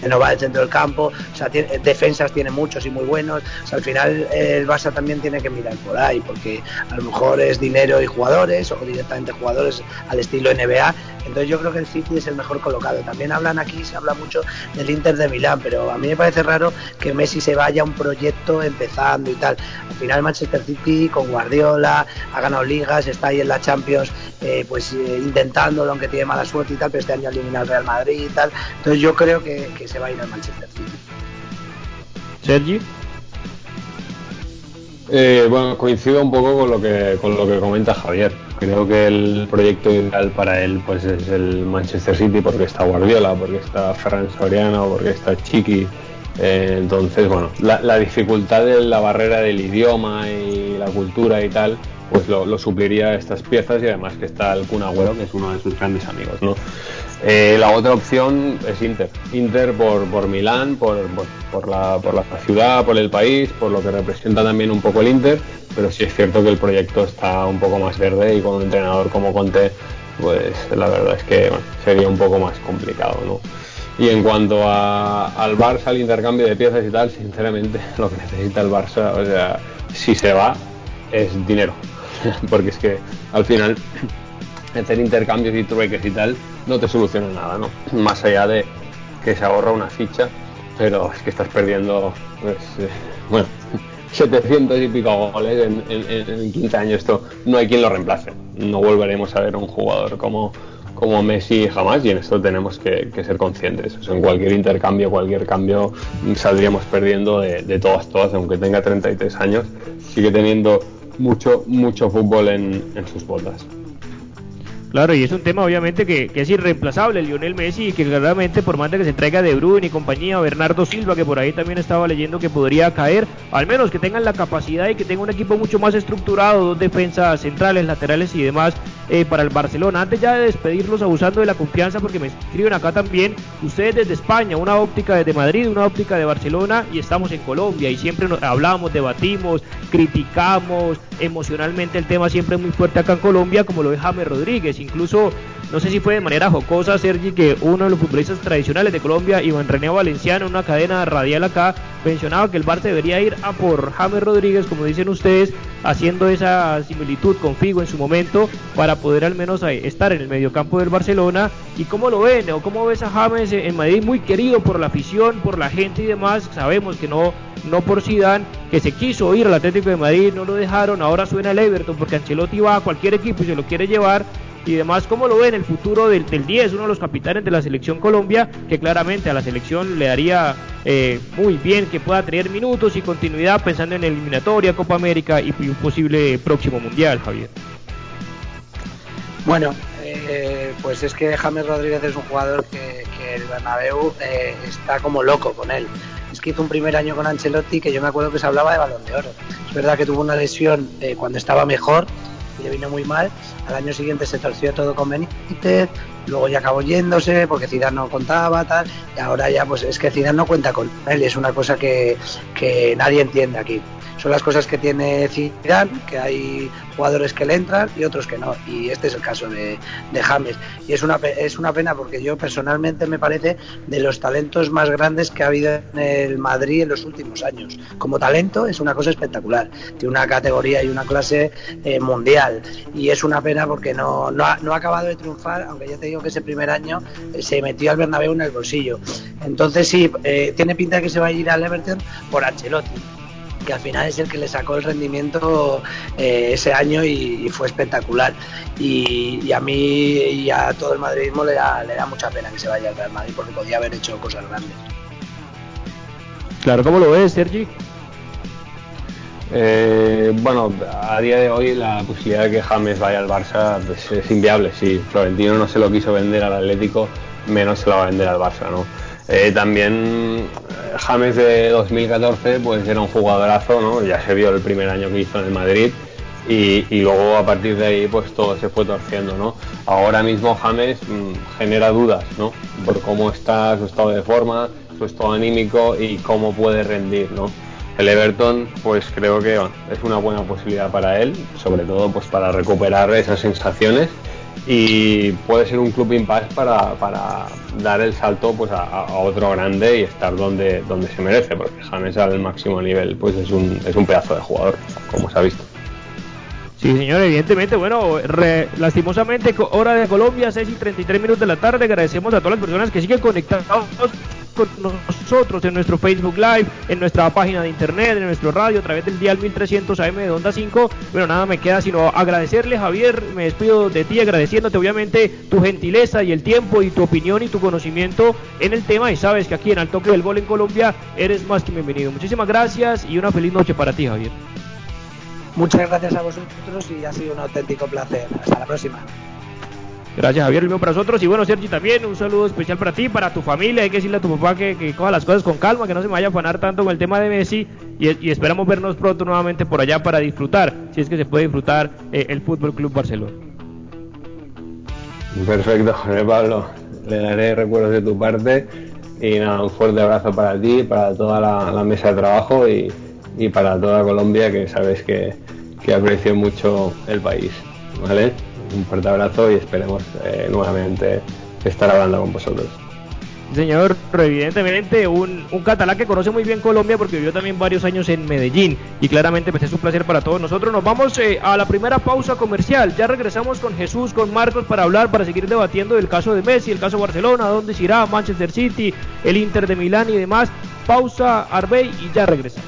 Speaker 8: renovada el centro del campo, sea, defensas tiene muchos y muy buenos, al final el Barça también tiene que mirar por ahí porque a lo mejor es dinero y jugadores o directamente jugadores al estilo NBA, entonces yo creo que el City es el mejor colocado. También hablan aquí, se habla mucho del Inter de Milán, pero a mí me parece raro que Messi se vaya a un proyecto empezando y tal. Al final Manchester City con Guardiola ha ganado ligas, está ahí en la Champions, eh, pues eh, intentándolo, aunque tiene mala suerte y tal, pero este año elimina al Real Madrid y tal. Entonces yo creo que, que se va a ir al Manchester City.
Speaker 5: Sergi.
Speaker 9: Eh, bueno, coincido un poco con lo que con lo que comenta Javier. Creo que el proyecto ideal para él pues es el Manchester City porque está Guardiola, porque está Ferran Soriano, porque está Chiqui. Eh, entonces, bueno, la, dificultad de la barrera del idioma y la cultura y tal, pues lo, supliría estas piezas y además que está el Kun Agüero, que es uno de sus grandes amigos, ¿no? Eh, la otra opción es Inter. Inter por, por Milán, por, por, la, por la ciudad, por el país, por lo que representa también un poco el Inter, pero sí es cierto que el proyecto está un poco más verde y con un entrenador como Conte, pues la verdad es que sería un poco más complicado, ¿no? Y en cuanto a, al Barça, al intercambio de piezas y tal, sinceramente lo que necesita el Barça, o sea, si se va, es dinero. Porque es que al final hacer intercambios y trueques y tal no te soluciona nada, ¿no? Más allá de que se ahorra una ficha, pero es que estás perdiendo, pues, eh, bueno, 700 y pico goles en, en, 15 años. Esto no hay quien lo reemplace. No volveremos a ver un jugador como, como Messi jamás y en esto tenemos que, ser conscientes. en cualquier intercambio, cualquier cambio, saldríamos perdiendo de, de todas, todas, aunque tenga 33 años, sigue teniendo mucho, mucho fútbol en, en sus botas.
Speaker 5: Claro, y es un tema obviamente que, es irreemplazable, Lionel Messi, y que claramente por más de que se traiga de Bruyne y compañía, Bernardo Silva, que por ahí también estaba leyendo que podría caer, al menos que tengan la capacidad y que tenga un equipo mucho más estructurado, dos defensas centrales, laterales y demás eh, para el Barcelona. Antes ya de despedirlos abusando de la confianza, porque me escriben acá también, ustedes desde España, una óptica desde Madrid, una óptica de Barcelona, y estamos en Colombia, y siempre nos hablamos, debatimos, criticamos emocionalmente el tema siempre muy fuerte acá en Colombia, como lo es James Rodríguez Incluso, no sé si fue de manera jocosa, Sergi, que uno de los futbolistas tradicionales de Colombia, Iván René Valenciano, en una cadena radial acá, mencionaba que el Barça debería ir a por James Rodríguez, como dicen ustedes, haciendo esa similitud con Figo en su momento, para poder al menos estar en el mediocampo del Barcelona. ¿Y cómo lo ven? ¿O cómo ves a James en Madrid? Muy querido por la afición, por la gente y demás. Sabemos que no, no por Zidane, que se quiso ir al Atlético de Madrid, no lo dejaron, ahora suena el Everton porque Ancelotti va a cualquier equipo y se lo quiere llevar y demás, ¿cómo lo ven el futuro del, del 10, uno de los capitanes de la selección Colombia, que claramente a la selección le daría eh, muy bien que pueda tener minutos y continuidad pensando en eliminatoria, Copa América y un posible próximo Mundial, Javier?
Speaker 8: Bueno, eh, pues es que James Rodríguez es un jugador que, el Bernabéu eh, está como loco con él. Es que hizo un primer año con Ancelotti que yo me acuerdo que se hablaba de balón de oro. Es verdad que tuvo una lesión cuando estaba mejor le vino muy mal al año siguiente se torció todo con Benítez, luego ya acabó yéndose porque Zidane no contaba, tal, y ahora ya pues es que Zidane no cuenta con él, es una cosa que, que nadie entiende aquí son las cosas que tiene Zidane, que hay jugadores que le entran y otros que no. Y este es el caso de, James. Y es una, es una pena porque yo personalmente me parece de los talentos más grandes que ha habido en el Madrid en los últimos años. Como talento es una cosa espectacular. Tiene una categoría y una clase eh, mundial. Y es una pena porque no, no, ha, acabado de triunfar, aunque ya te digo que ese primer año eh, se metió al Bernabéu en el bolsillo. Entonces sí, eh, tiene pinta de que se va a ir al Everton por Ancelotti que al final es el que le sacó el rendimiento eh, ese año y, fue espectacular. Y, a mí y a todo el madridismo le da, le da mucha pena que se vaya al Real Madrid porque podía haber hecho cosas grandes.
Speaker 5: Claro, ¿cómo lo ves, Sergi?
Speaker 9: Eh, bueno, a día de hoy la posibilidad de que James vaya al Barça pues, es inviable. Si Florentino no se lo quiso vender al Atlético, menos se lo va a vender al Barça, ¿no? Eh, también eh, James de 2014 pues era un jugadorazo, ¿no? Ya se vio el primer año que hizo en el Madrid y, luego a partir de ahí pues todo se fue torciendo, ¿no? Ahora mismo James mm, genera dudas, ¿no? Por cómo está su estado de forma, su estado anímico y cómo puede rendir, ¿no? El Everton pues creo que es una buena posibilidad para él, sobre todo pues para recuperar esas sensaciones y puede ser un club impasse para, para dar el salto pues a, otro grande y estar donde, donde se merece, porque James al máximo nivel pues es un, es un pedazo de jugador, como se ha visto.
Speaker 5: Sí, señor, evidentemente, bueno, lastimosamente, hora de Colombia, 6 y 33 minutos de la tarde, agradecemos a todas las personas que siguen conectados con nosotros en nuestro Facebook Live, en nuestra página de internet, en nuestro radio, a través del dial 1300 AM de Onda 5. Bueno, nada me queda sino agradecerle, Javier. Me despido de ti agradeciéndote, obviamente, tu gentileza y el tiempo y tu opinión y tu conocimiento en el tema. Y sabes que aquí en Al Toque del Gol en Colombia eres más que bienvenido. Muchísimas gracias y una feliz noche para ti, Javier.
Speaker 8: Muchas gracias a vosotros y ha sido un auténtico placer. Hasta la próxima.
Speaker 5: Gracias Javier, lo mismo para nosotros. Y bueno, Sergi, también un saludo especial para ti, para tu familia. Hay que decirle a tu papá que, que coja las cosas con calma, que no se vaya a afanar tanto con el tema de Messi. Y, esperamos vernos pronto nuevamente por allá para disfrutar, si es que se puede disfrutar eh, el Fútbol Club Barcelona.
Speaker 9: Perfecto, José Pablo. Le daré recuerdos de tu parte. Y nada, un fuerte abrazo para ti, para toda la, mesa de trabajo y, y, para toda Colombia, que sabes que, que aprecio mucho el país. ¿Vale? Un fuerte abrazo y esperemos eh, nuevamente estar hablando con vosotros.
Speaker 5: Señor, evidentemente un, un, catalán que conoce muy bien Colombia porque vivió también varios años en Medellín y claramente pues es un placer para todos nosotros. Nos vamos eh, a la primera pausa comercial. Ya regresamos con Jesús, con Marcos para hablar, para seguir debatiendo del caso de Messi, el caso de Barcelona, dónde se irá, Manchester City, el Inter de Milán y demás. Pausa, Arbey y ya regresamos.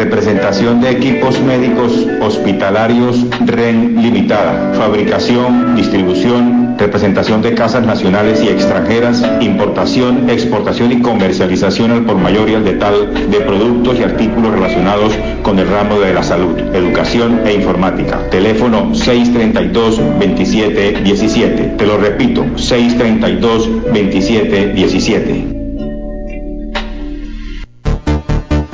Speaker 10: Representación de equipos médicos hospitalarios REN Limitada. Fabricación, distribución, representación de casas nacionales y extranjeras, importación, exportación y comercialización al por mayor y al detal de productos y artículos relacionados con el ramo de la salud, educación e informática. Teléfono 632-2717. Te lo repito, 632-2717.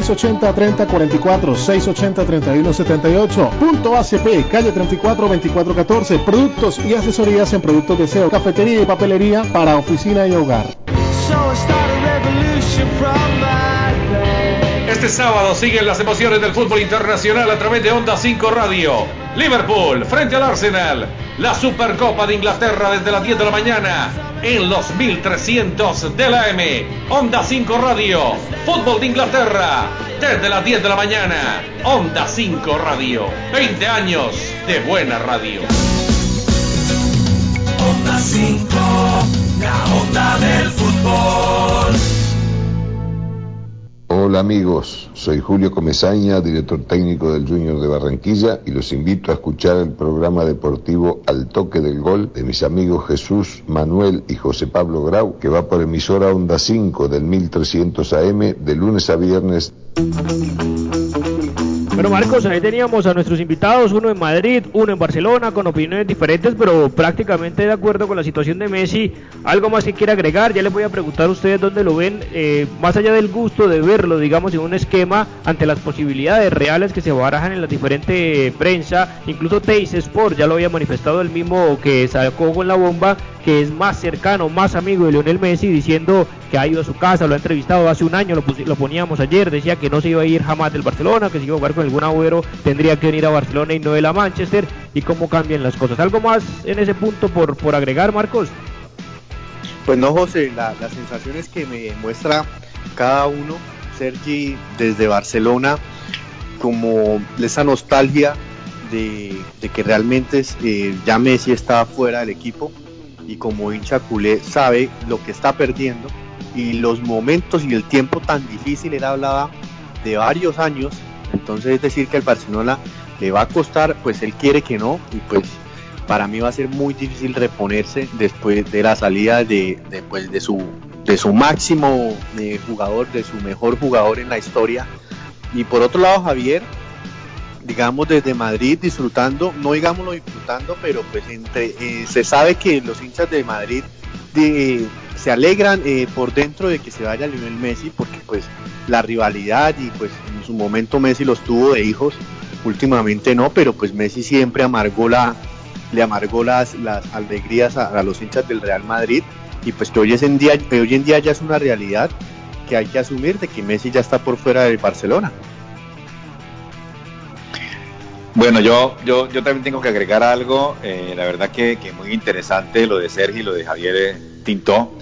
Speaker 11: 3044 680 3178. Punto ACP, calle 34 2414. Productos y asesorías en productos de SEO, cafetería y papelería para oficina y hogar.
Speaker 3: Este sábado siguen las emociones del fútbol internacional a través de Onda 5 Radio. Liverpool frente al Arsenal. La Supercopa de Inglaterra desde las 10 de la mañana en los 1300 de la M. Onda 5 Radio. Fútbol de Inglaterra desde las 10 de la mañana. Onda 5 Radio. 20 años de buena radio.
Speaker 12: Onda 5, la onda del fútbol.
Speaker 13: Hola amigos, soy Julio Comesaña, director técnico del Junior de Barranquilla y los invito a escuchar el programa deportivo Al Toque del Gol de mis amigos Jesús, Manuel y José Pablo Grau, que va por emisora Onda 5 del 1300 AM de lunes a viernes.
Speaker 5: Bueno, Marcos, ahí teníamos a nuestros invitados, uno en Madrid, uno en Barcelona, con opiniones diferentes, pero prácticamente de acuerdo con la situación de Messi. ¿Algo más que quiera agregar? Ya les voy a preguntar a ustedes dónde lo ven, eh, más allá del gusto de verlo, digamos, en un esquema ante las posibilidades reales que se barajan en la diferente prensa. Incluso Teis Sport ya lo había manifestado el mismo que sacó con la bomba, que es más cercano, más amigo de Lionel Messi, diciendo que ha ido a su casa, lo ha entrevistado hace un año, lo, lo poníamos ayer, decía que no se iba a ir jamás del Barcelona, que si iba a jugar con algún agüero tendría que venir a Barcelona y no de la Manchester, y cómo cambian las cosas. ¿Algo más en ese punto por, agregar, Marcos?
Speaker 7: Pues no, José, la, las sensaciones que me muestra cada uno, Sergi desde Barcelona, como esa nostalgia de, que realmente eh, ya Messi está fuera del equipo y como hincha culé sabe lo que está perdiendo. Y los momentos y el tiempo tan difícil, él hablaba de varios años, entonces es decir que al Barcelona le va a costar, pues él quiere que no. Y pues para mí va a ser muy difícil reponerse después de la salida de, de, pues, de su, de su máximo eh, jugador, de su mejor jugador en la historia. Y por otro lado, Javier, digamos desde Madrid disfrutando, no digámoslo disfrutando, pero pues entre eh, se sabe que los hinchas de Madrid se alegran eh, por dentro de que se vaya Lionel Messi, porque pues la rivalidad y pues en su momento Messi los tuvo de hijos, últimamente no, pero pues Messi siempre amargó la, le amargó las, las alegrías a, los hinchas del Real Madrid y pues que hoy, es en día, hoy en día ya es una realidad que hay que asumir de que Messi ya está por fuera del Barcelona.
Speaker 6: Bueno, yo, yo, yo también tengo que agregar algo, eh, la verdad que, que, muy interesante lo de Sergio y lo de Javier eh, Tintó,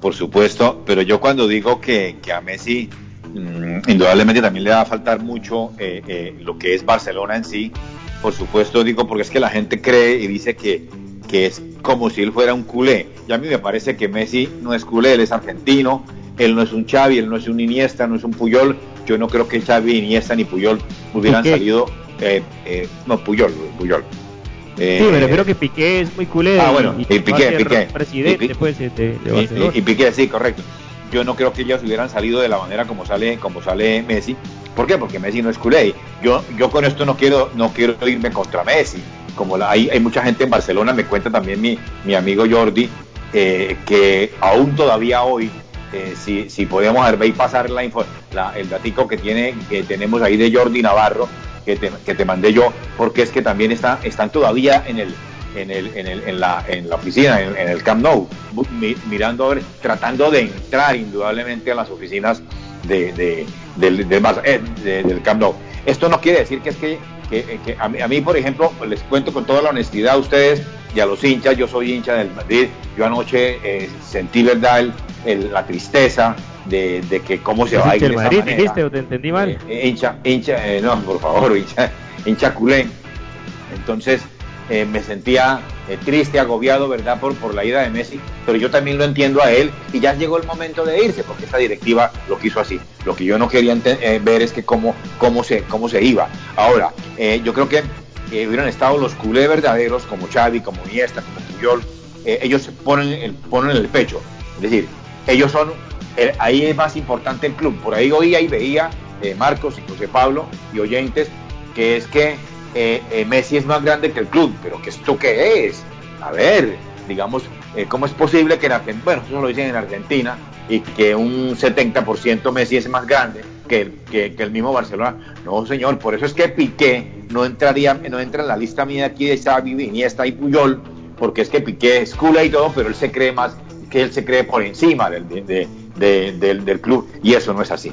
Speaker 6: por supuesto, pero yo cuando digo que, que a Messi mmm, indudablemente también le va a faltar mucho eh, eh, lo que es Barcelona en sí, por supuesto digo porque es que la gente cree y dice que, que es como si él fuera un culé. Y a mí me parece que Messi no es culé, él es argentino, él no es un Xavi, él no es un Iniesta, no es un Puyol. Yo no creo que Xavi, Iniesta ni Puyol hubieran salido. Eh, eh, no, Puyol, Puyol.
Speaker 5: Eh, sí, me refiero que Piqué es muy culé.
Speaker 6: Ah, bueno, y, y Piqué, Piqué.
Speaker 5: Presidente,
Speaker 6: y,
Speaker 5: pues, de, de Barcelona.
Speaker 6: Y, y, Piqué, sí, correcto. Yo no creo que ellos hubieran salido de la manera como sale, como sale Messi. ¿Por qué? Porque Messi no es culé. Yo, yo con esto no quiero, no quiero irme contra Messi. Como la, hay, hay mucha gente en Barcelona, me cuenta también mi, mi amigo Jordi, eh, que aún todavía hoy, eh, si, si podíamos ver y pasar la info, la, el datico que tiene, que tenemos ahí de Jordi Navarro, que te, que te mandé yo, porque es que también está, están todavía en el, en, el, en, el, en, la, en la oficina, en, el Camp Nou, mirando, tratando de entrar indudablemente a las oficinas de, de, del, eh, de, del Camp Nou. Esto no quiere decir que es que, que, que a, mí, a, mí, por ejemplo, les cuento con toda la honestidad a ustedes y a los hinchas, yo soy hincha del Madrid, yo anoche eh, sentí, ¿verdad?, el, el, la tristeza de, de, que cómo se va a ir
Speaker 5: el de Madrid, esa dijiste o te entendí mal?
Speaker 6: Eh, hincha, hincha, no, por favor, hincha, hincha culé. Entonces, eh, me sentía eh, triste, agobiado, ¿verdad?, por, por la ida de Messi, pero yo también lo entiendo a él y ya llegó el momento de irse, porque esta directiva lo quiso así. Lo que yo no quería eh, ver es que cómo, cómo, se, cómo se iba. Ahora, eh, yo creo que hubieran estado los culés verdaderos, como Xavi, como Iniesta, como Puyol, ellos ponen el, ponen el pecho. Es decir, ellos son, ahí es más importante el club. Por ahí oía y veía Marcos y José Pablo y oyentes, que es que eh, eh, Messi es más grande que el club, pero ¿qué esto qué es? A ver, digamos, eh, ¿cómo es posible que en Argentina, bueno, eso lo dicen en Argentina, y que un 70% Messi es más grande que, que, que, el mismo Barcelona? No, señor, por eso es que Piqué no entraría, no entra en la lista mía aquí de Xavi, Iniesta y Puyol, porque es que Piqué es cool y todo, pero él se cree más, que él se cree por encima del, de, de, del, del club, y eso no es así.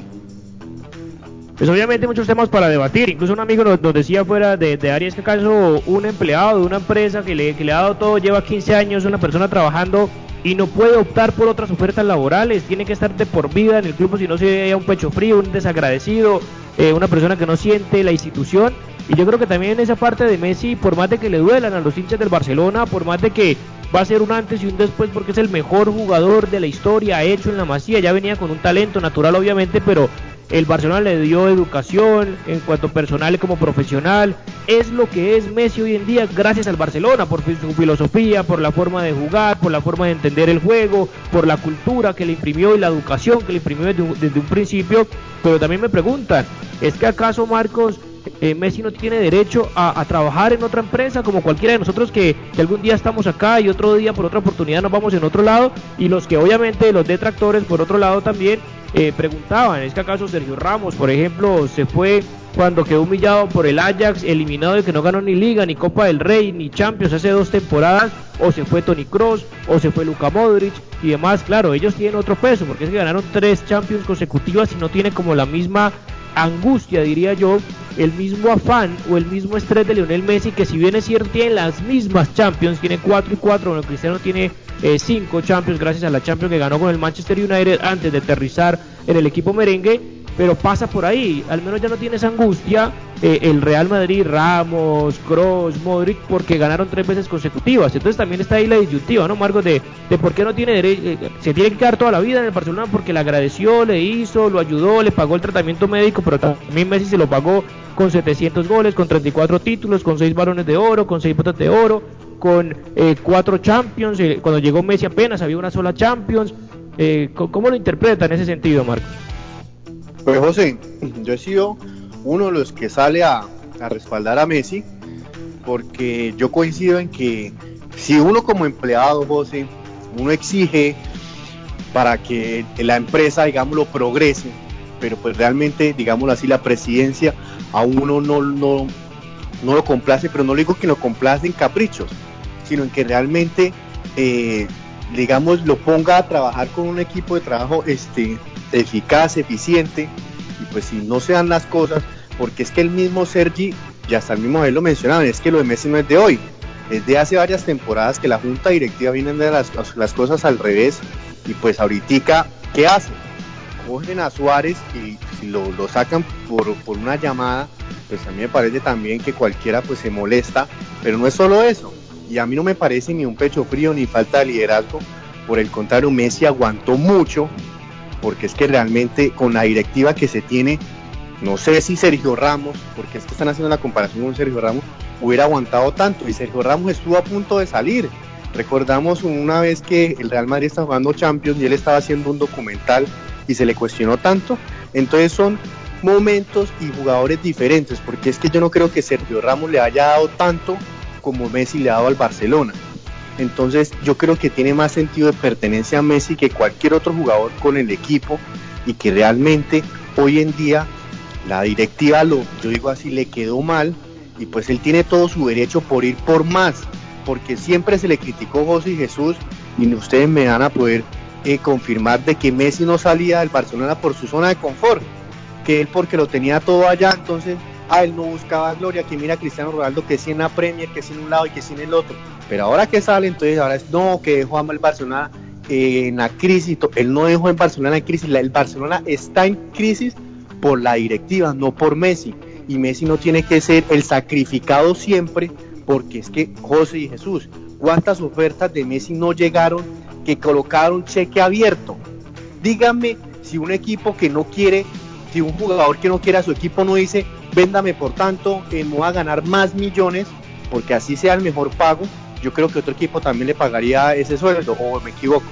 Speaker 5: Pues obviamente muchos temas para debatir. Incluso un amigo nos, decía fuera de, de Arias que acaso un empleado de una empresa que le, ha dado todo, lleva 15 años, una persona trabajando y no puede optar por otras ofertas laborales, tiene que estar de por vida en el club si no se un pecho frío, un desagradecido, eh, una persona que no siente la institución. Y yo creo que también esa parte de Messi, por más de que le duelan a los hinchas del Barcelona, por más de que va a ser un antes y un después porque es el mejor jugador de la historia hecho en la Masía, ya venía con un talento natural obviamente, pero el Barcelona le dio educación en cuanto personal como profesional. Es lo que es Messi hoy en día gracias al Barcelona, por su filosofía, por la forma de jugar, por la forma de entender el juego, por la cultura que le imprimió y la educación que le imprimió desde, desde un principio. Pero también me preguntan, ¿es que acaso Marcos eh, Messi no tiene derecho a, trabajar en otra empresa como cualquiera de nosotros que, que, algún día estamos acá y otro día por otra oportunidad nos vamos en otro lado. Y los que obviamente los detractores por otro lado también eh, preguntaban, ¿es que acaso Sergio Ramos, por ejemplo, se fue cuando quedó humillado por el Ajax, eliminado de que no ganó ni Liga, ni Copa del Rey, ni Champions hace dos temporadas, o se fue Tony Cross, o se fue Luka Modric y demás? Claro, ellos tienen otro peso, porque es que ganaron tres Champions consecutivas y no tiene como la misma angustia, diría yo, el mismo afán o el mismo estrés de Lionel Messi, que si bien es cierto tiene las mismas Champions, tiene 4 y 4, bueno, Cristiano tiene eh, cinco Champions gracias a la Champions que ganó con el Manchester United antes de aterrizar en el equipo merengue pero pasa por ahí. Al menos ya no tiene esa angustia eh, el Real Madrid, Ramos, Cross, Modric, porque ganaron tres veces consecutivas. Entonces también está ahí la disyuntiva, ¿no, Marcos? De, de por qué no tiene derecho, eh, se tiene que quedar toda la vida en el Barcelona porque le agradeció, le hizo, lo ayudó, le pagó el tratamiento médico, pero también Messi se lo pagó con 700 goles, con 34 títulos, con 6 balones de oro, con 6 botas de oro, con eh, 4 Champions. Eh, cuando llegó Messi apenas había una sola Champions. ¿Cómo lo interpreta en ese sentido, Marcos?
Speaker 7: Pues José, yo he sido uno de los que sale a, respaldar a Messi, porque yo coincido en que si uno como empleado, José, uno exige para que la empresa, digamos, lo progrese, pero pues realmente, digámoslo así, la presidencia a uno no, no, no lo complace, pero no digo que lo complace en caprichos, sino en que realmente, eh, digamos, lo ponga a trabajar con un equipo de trabajo este, eficaz, eficiente, y pues si no se dan las cosas, porque es que el mismo Sergi, ya hasta el mismo él lo mencionaba, es que lo de Messi no es de hoy, es de hace varias temporadas que la junta directiva viene de las, las cosas al revés, y pues ahorita, ¿qué hacen? Cogen a Suárez y si lo, lo sacan por, por una llamada, pues a mí me parece también que cualquiera pues se molesta, pero no es solo eso, y a mí no me parece ni un pecho frío ni falta de liderazgo, por el contrario, Messi aguantó mucho, porque es que realmente con la directiva que se tiene, no sé si Sergio Ramos, porque es que están haciendo la comparación con Sergio Ramos, hubiera aguantado tanto y Sergio Ramos estuvo a punto de salir. Recordamos una vez que el Real Madrid estaba jugando Champions y él estaba haciendo un documental y se le cuestionó tanto. Entonces son momentos y jugadores diferentes, porque es que yo no creo que Sergio Ramos le haya dado tanto como Messi le ha dado al Barcelona. Entonces yo creo que tiene más sentido de pertenencia a Messi que cualquier otro jugador con el equipo y que realmente hoy en día la directiva, lo, yo digo así, le quedó mal y pues él tiene todo su derecho por ir por más, porque siempre se le criticó José y Jesús y ustedes me van a poder eh, confirmar de que Messi no salía del Barcelona por su zona de confort, que él porque lo tenía todo allá, entonces a él no buscaba gloria, que mira a Cristiano Ronaldo que si en la Premier, que si en un lado y que si en el otro. Pero ahora que sale, entonces ahora es no, que dejó el Barcelona en la crisis. Él no dejó en Barcelona en crisis. El Barcelona está en crisis por la directiva, no por Messi. Y Messi no tiene que ser el sacrificado siempre, porque es que José y Jesús, ¿cuántas ofertas de Messi no llegaron que colocaron cheque abierto? Díganme si un equipo que no quiere, si un jugador que no quiere a su equipo no dice, véndame por tanto, eh, me voy a ganar más millones, porque así sea el mejor pago, yo creo que otro equipo también le pagaría ese sueldo, o me equivoco.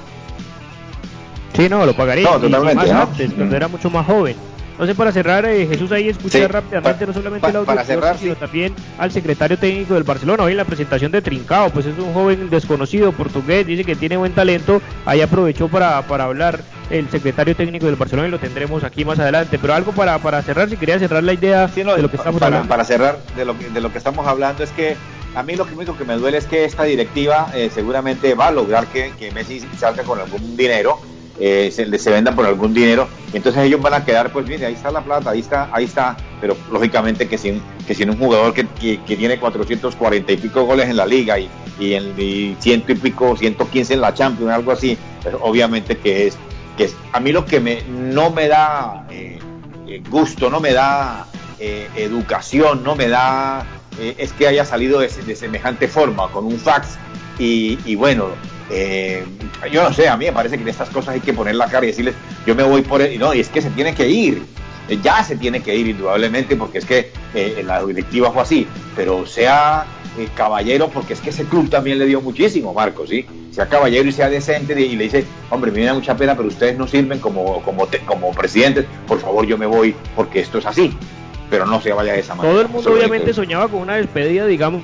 Speaker 5: Sí, no, lo pagaría. No, totalmente, antes, cuando era mucho más joven. Entonces, para cerrar, eh, Jesús, ahí escuchar rápidamente no solamente el audio, sino también al secretario técnico del Barcelona. Hoy en la presentación de Trincao, pues es un joven desconocido portugués, dice que tiene buen talento. Ahí aprovechó para, para hablar el secretario técnico del Barcelona y lo tendremos aquí más adelante. Pero algo para, para cerrar, si quería cerrar la idea de lo que estamos
Speaker 6: para,
Speaker 5: hablando.
Speaker 6: Para cerrar, de lo, de lo que estamos hablando es que a mí lo único que me duele es que esta directiva eh, seguramente va a lograr que, Messi salga con algún dinero, eh, se, se vendan por algún dinero, entonces ellos van a quedar, pues mire, ahí está la plata, ahí está, ahí está, pero lógicamente que sin, que un jugador que, tiene 440 y pico goles en la liga y, y, y ciento y pico, 115 en la Champions, algo así, pues obviamente que es, que es, a mí lo que me, no me da eh, gusto, no me da educación, no me da eh, es que haya salido de, semejante forma, con un fax. Y, bueno, eh, yo no sé, a mí me parece que en estas cosas hay que poner la cara y decirles, yo me voy por él. Y no, y es que se tiene que ir. Eh, ya se tiene que ir, indudablemente, porque es que la directiva fue así. Pero sea caballero, porque es que ese club también le dio muchísimo, Marcos, ¿sí? Sea caballero y sea decente y le dice, hombre, me da mucha pena, pero ustedes no sirven como, como, como presidentes, por favor yo me voy porque esto es así pero no se vaya de esa manera.
Speaker 5: Todo el mundo obviamente soñaba con una despedida, digamos,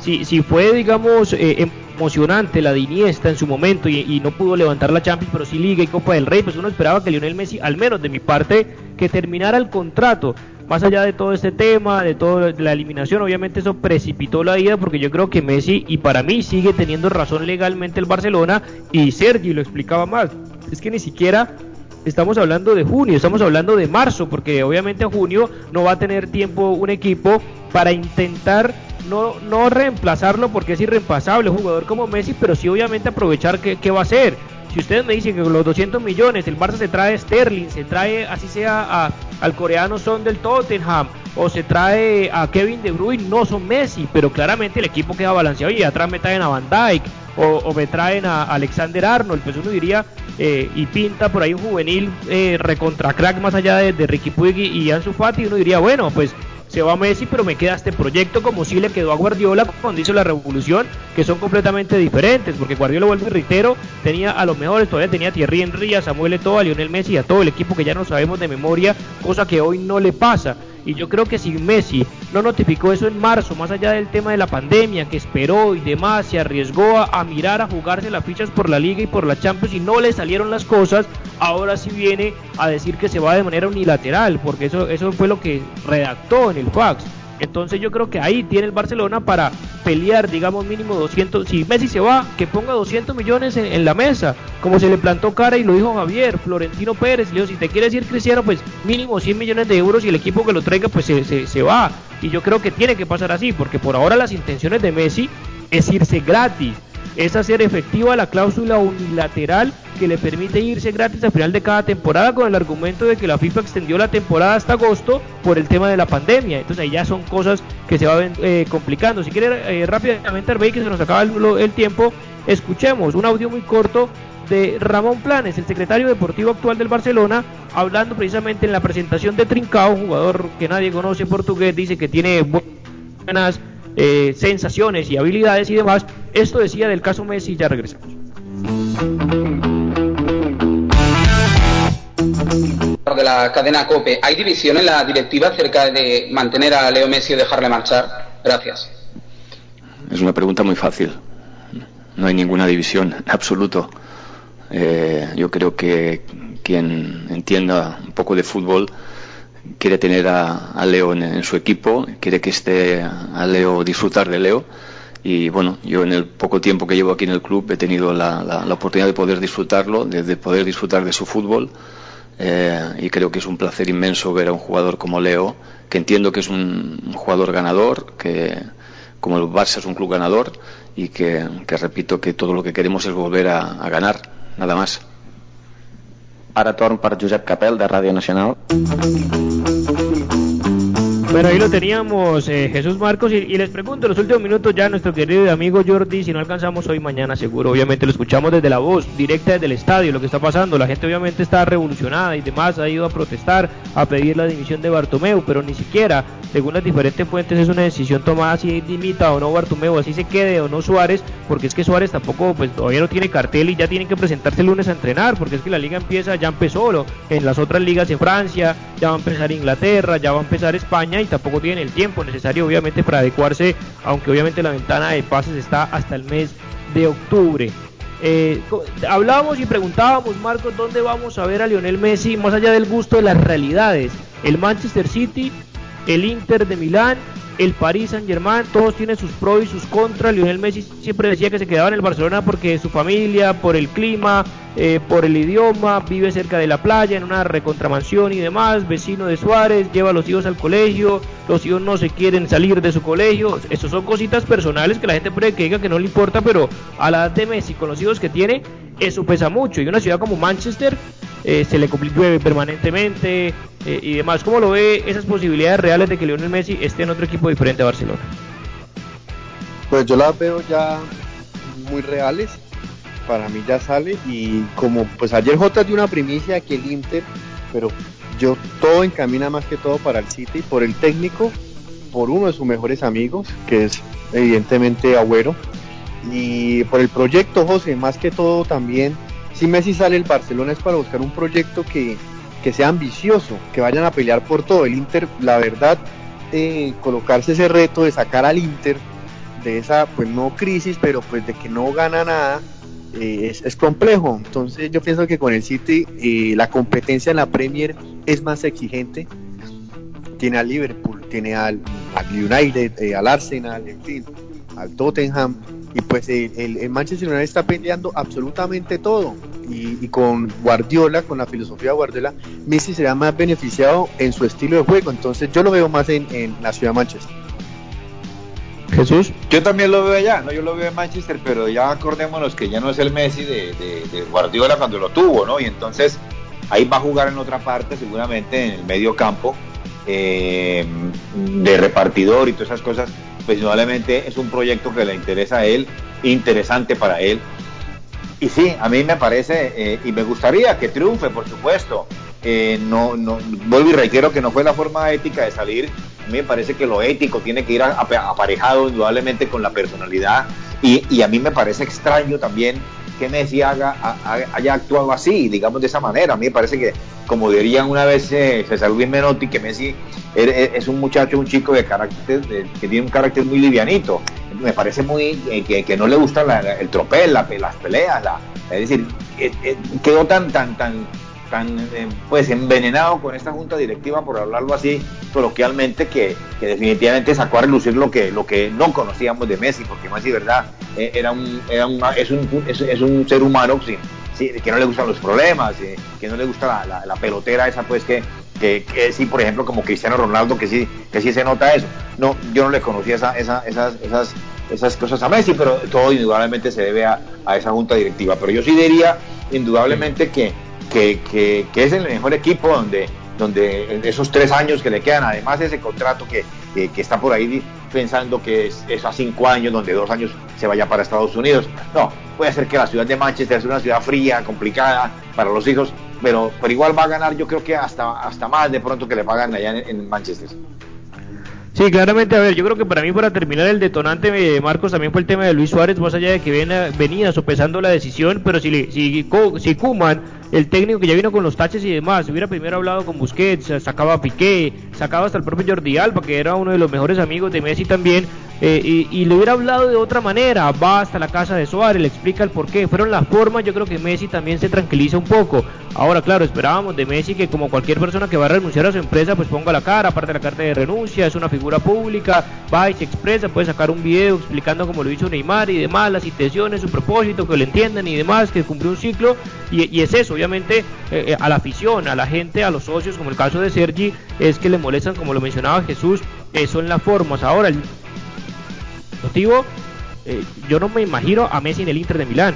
Speaker 5: si, si fue, digamos, eh, emocionante la de Iniesta en su momento y, no pudo levantar la Champions, pero sí Liga y Copa del Rey, pues uno esperaba que Lionel Messi, al menos de mi parte, que terminara el contrato. Más allá de todo este tema, de toda la eliminación, obviamente eso precipitó la vida porque yo creo que Messi, y para mí sigue teniendo razón legalmente el Barcelona, y Sergi lo explicaba más, es que ni siquiera estamos hablando de junio, estamos hablando de marzo, porque obviamente en junio no va a tener tiempo un equipo para intentar no, no reemplazarlo porque es irreemplazable, un jugador como Messi, pero sí obviamente aprovechar qué, qué va a hacer. Si ustedes me dicen que con los 200 millones el Barça se trae Sterling, se trae así sea a, al coreano Son del Tottenham o se trae a Kevin De Bruyne, no son Messi, pero claramente el equipo queda balanceado y atrás me a Van Dijk o, o me traen a Alexander Arnold, pues uno diría eh, y pinta por ahí un juvenil eh, recontra crack más allá de, de Ricky Puig y Ansu Fati, uno diría, bueno, pues se va Messi, pero me queda este proyecto como si le quedó a Guardiola cuando hizo la revolución, que son completamente diferentes, porque Guardiola, vuelve y reitero, tenía a los mejores, todavía tenía a Thierry Henry, a Samuel Eto'o, a Lionel Messi, a todo el equipo que ya no sabemos de memoria, cosa que hoy no le pasa. Y yo creo que si Messi no notificó eso en marzo, más allá del tema de la pandemia, que esperó y demás, se arriesgó a, mirar a jugarse las fichas por la Liga y por la Champions y no le salieron las cosas, ahora sí viene a decir que se va de manera unilateral, porque eso, eso fue lo que redactó en el fax. Entonces yo creo que ahí tiene el Barcelona para pelear, digamos, mínimo 200. Si Messi se va, que ponga 200 millones en, la mesa, como se le plantó cara y lo dijo Javier, Florentino Pérez. Le dijo, si te quieres ir Cristiano, pues mínimo 100 millones de euros y el equipo que lo traiga, pues se, se, se va. Y yo creo que tiene que pasar así, porque por ahora las intenciones de Messi es irse gratis es hacer efectiva la cláusula unilateral que le permite irse gratis al final de cada temporada con el argumento de que la FIFA extendió la temporada hasta agosto por el tema de la pandemia. Entonces ahí ya son cosas que se van eh, complicando. Si quiere eh, rápidamente, Arbey, que se nos acaba el, tiempo, escuchemos un audio muy corto de Ramón Planes, el secretario deportivo actual del Barcelona, hablando precisamente en la presentación de Trincao, jugador que nadie conoce portugués, dice que tiene buenas eh, sensaciones y habilidades y demás. Esto decía del caso Messi, ya regresamos.
Speaker 14: de la cadena COPE, ¿hay división en la directiva acerca de mantener a Leo Messi o dejarle marchar? Gracias.
Speaker 15: Es una pregunta muy fácil. No hay ninguna división, en absoluto. Eh, yo creo que quien entienda un poco de fútbol quiere tener a, a Leo en, su equipo, quiere que esté a Leo disfrutar de Leo. Y bueno, yo en el poco tiempo que llevo aquí en el club he tenido la, la, oportunidad de poder disfrutarlo, de, de, poder disfrutar de su fútbol. Eh, y creo que es un placer inmenso ver a un jugador como Leo, que entiendo que es un, jugador ganador, que como el Barça es un club ganador y que, repito que todo lo que queremos es volver a ganar, nada más.
Speaker 16: Ara torn per Josep Capel, de Ràdio Nacional.
Speaker 5: Bueno, ahí lo teníamos, eh, Jesús Marcos, y, les pregunto, en los últimos minutos ya nuestro querido amigo Jordi, si no alcanzamos hoy, mañana seguro, obviamente lo escuchamos desde la voz, directa desde el estadio, lo que está pasando, la gente obviamente está revolucionada y demás, ha ido a protestar, a pedir la dimisión de Bartomeu, pero ni siquiera, según las diferentes fuentes, es una decisión tomada si dimita o no Bartomeu, así se quede o no Suárez, porque es que Suárez tampoco, pues todavía no tiene cartel y ya tienen que presentarse el lunes a entrenar, porque es que la liga empieza, ya empezó, en las otras ligas en Francia, ya va a empezar Inglaterra, ya va a empezar España y tampoco tienen el tiempo necesario obviamente para adecuarse, aunque obviamente la ventana de pases está hasta el mes de octubre. Eh, hablábamos y preguntábamos, Marcos, ¿dónde vamos a ver a Lionel Messi más allá del gusto de las realidades? El Manchester City, el Inter de Milán, el Paris Saint Germain, todos tienen sus pros y sus contras. Lionel Messi siempre decía que se quedaba en el Barcelona porque su familia, por el clima, eh, por el idioma, vive cerca de la playa, en una recontramansión y demás, vecino de Suárez, lleva a los hijos al colegio, los hijos no se quieren salir de su colegio. Eso son cositas personales que la gente puede que diga que no le importa, pero a la edad de Messi, con los hijos que tiene, eso pesa mucho. Y una ciudad como Manchester eh, se le llueve permanentemente eh, y demás. ¿Cómo lo ve esas posibilidades reales de que Lionel Messi esté en otro equipo diferente a Barcelona?
Speaker 7: Pues yo las veo ya muy reales. Para mí ya sale y como pues ayer J dio una primicia que el Inter, pero yo todo encamina más que todo para el City por el técnico, por uno de sus mejores amigos, que es evidentemente Agüero, y por el proyecto José, más que todo también si Messi sale el Barcelona es para buscar un proyecto que, que sea ambicioso, que vayan a pelear por todo. El Inter, la verdad, eh, colocarse ese reto de sacar al Inter de esa, pues no crisis, pero pues de que no gana nada, eh, es, complejo. Entonces yo pienso que con el City eh, la competencia en la Premier es más exigente. Tiene al Liverpool, tiene al, al United, eh, al Arsenal, al Tottenham y pues el, el, el, Manchester United está peleando absolutamente todo y, y, con Guardiola, con la filosofía de Guardiola, Messi será más beneficiado en su estilo de juego, entonces yo lo veo más en, en la ciudad de Manchester.
Speaker 5: Jesús.
Speaker 6: Yo también lo veo allá, ¿no? Yo lo veo en Manchester, pero ya acordémonos que ya no es el Messi de, de, de Guardiola cuando lo tuvo, ¿no? Y entonces ahí va a jugar en otra parte, seguramente en el medio campo, eh, de repartidor y todas esas cosas. Pues indudablemente es un proyecto que le interesa a él, interesante para él. Y sí, a mí me parece, eh, y me gustaría que triunfe, por supuesto. Eh, no, no, vuelvo y reitero que no fue la forma ética de salir. A mí me parece que lo ético tiene que ir aparejado indudablemente con la personalidad. Y a mí me parece extraño también que Messi haga, ha- ha- haya actuado así, digamos de esa manera. A mí me parece que, como dirían una vez eh, César Luis Menotti, que Messi er- er- es un muchacho, un chico de carácter, que tiene un carácter muy livianito. Me parece muy eh, que, que no le gusta la- el tropel, la pe- las peleas, la, es decir, eh, quedó tan, tan, tan, tan eh, pues envenenado con esta junta directiva, por hablarlo así coloquialmente, que, que definitivamente sacó a relucir lo que, lo que no conocíamos de Messi, porque Messi, verdad, eh, era un, era un- es, un, es, un ser humano sin, sin- que no le gustan los problemas, eh, que no le gusta la, la- la pelotera esa, pues que, que, que sí, por ejemplo, como Cristiano Ronaldo, que sí, que sí se nota eso. No, yo no le conocía esa, esa, esas, esas, esas cosas a Messi, pero todo indudablemente se debe a, a esa junta directiva. Pero yo sí diría indudablemente que, que, que, es el mejor equipo donde, donde esos tres años que le quedan, además ese contrato que, que, está por ahí pensando que es, es a cinco años, donde dos años se vaya para Estados Unidos. No, puede ser que la ciudad de Manchester sea una ciudad fría, complicada para los hijos, pero, pero igual va a ganar yo creo que hasta, hasta más de pronto que le pagan allá en, Manchester.
Speaker 5: Sí, claramente, a ver, yo creo que para mí, para terminar, el detonante, eh, Marcos, también fue el tema de Luis Suárez, más allá de que venía, venía sopesando la decisión, pero si, si, si Kuman, el técnico que ya vino con los taches y demás, hubiera primero hablado con Busquets, eh, sacaba a Piqué, sacaba hasta el propio Jordi Alba, que era uno de los mejores amigos de Messi también, eh, y, le hubiera hablado de otra manera, va hasta la casa de Suárez, le explica el por qué, fueron las formas, yo creo que Messi también se tranquiliza un poco. Ahora, claro, esperábamos de Messi que como cualquier persona que va a renunciar a su empresa, pues ponga la cara, aparte de la carta de renuncia, es una figura pública, va y se expresa, puede sacar un video explicando como lo hizo Neymar y demás, las intenciones, su propósito, que lo entiendan y demás, que cumplió un ciclo, y, y es eso, obviamente, eh, eh, a la afición, a la gente, a los socios, como el caso de Sergi, es que le molestan, como lo mencionaba Jesús, eh, son las formas. Ahora, el motivo, eh, yo no me imagino a Messi en el Inter de Milán.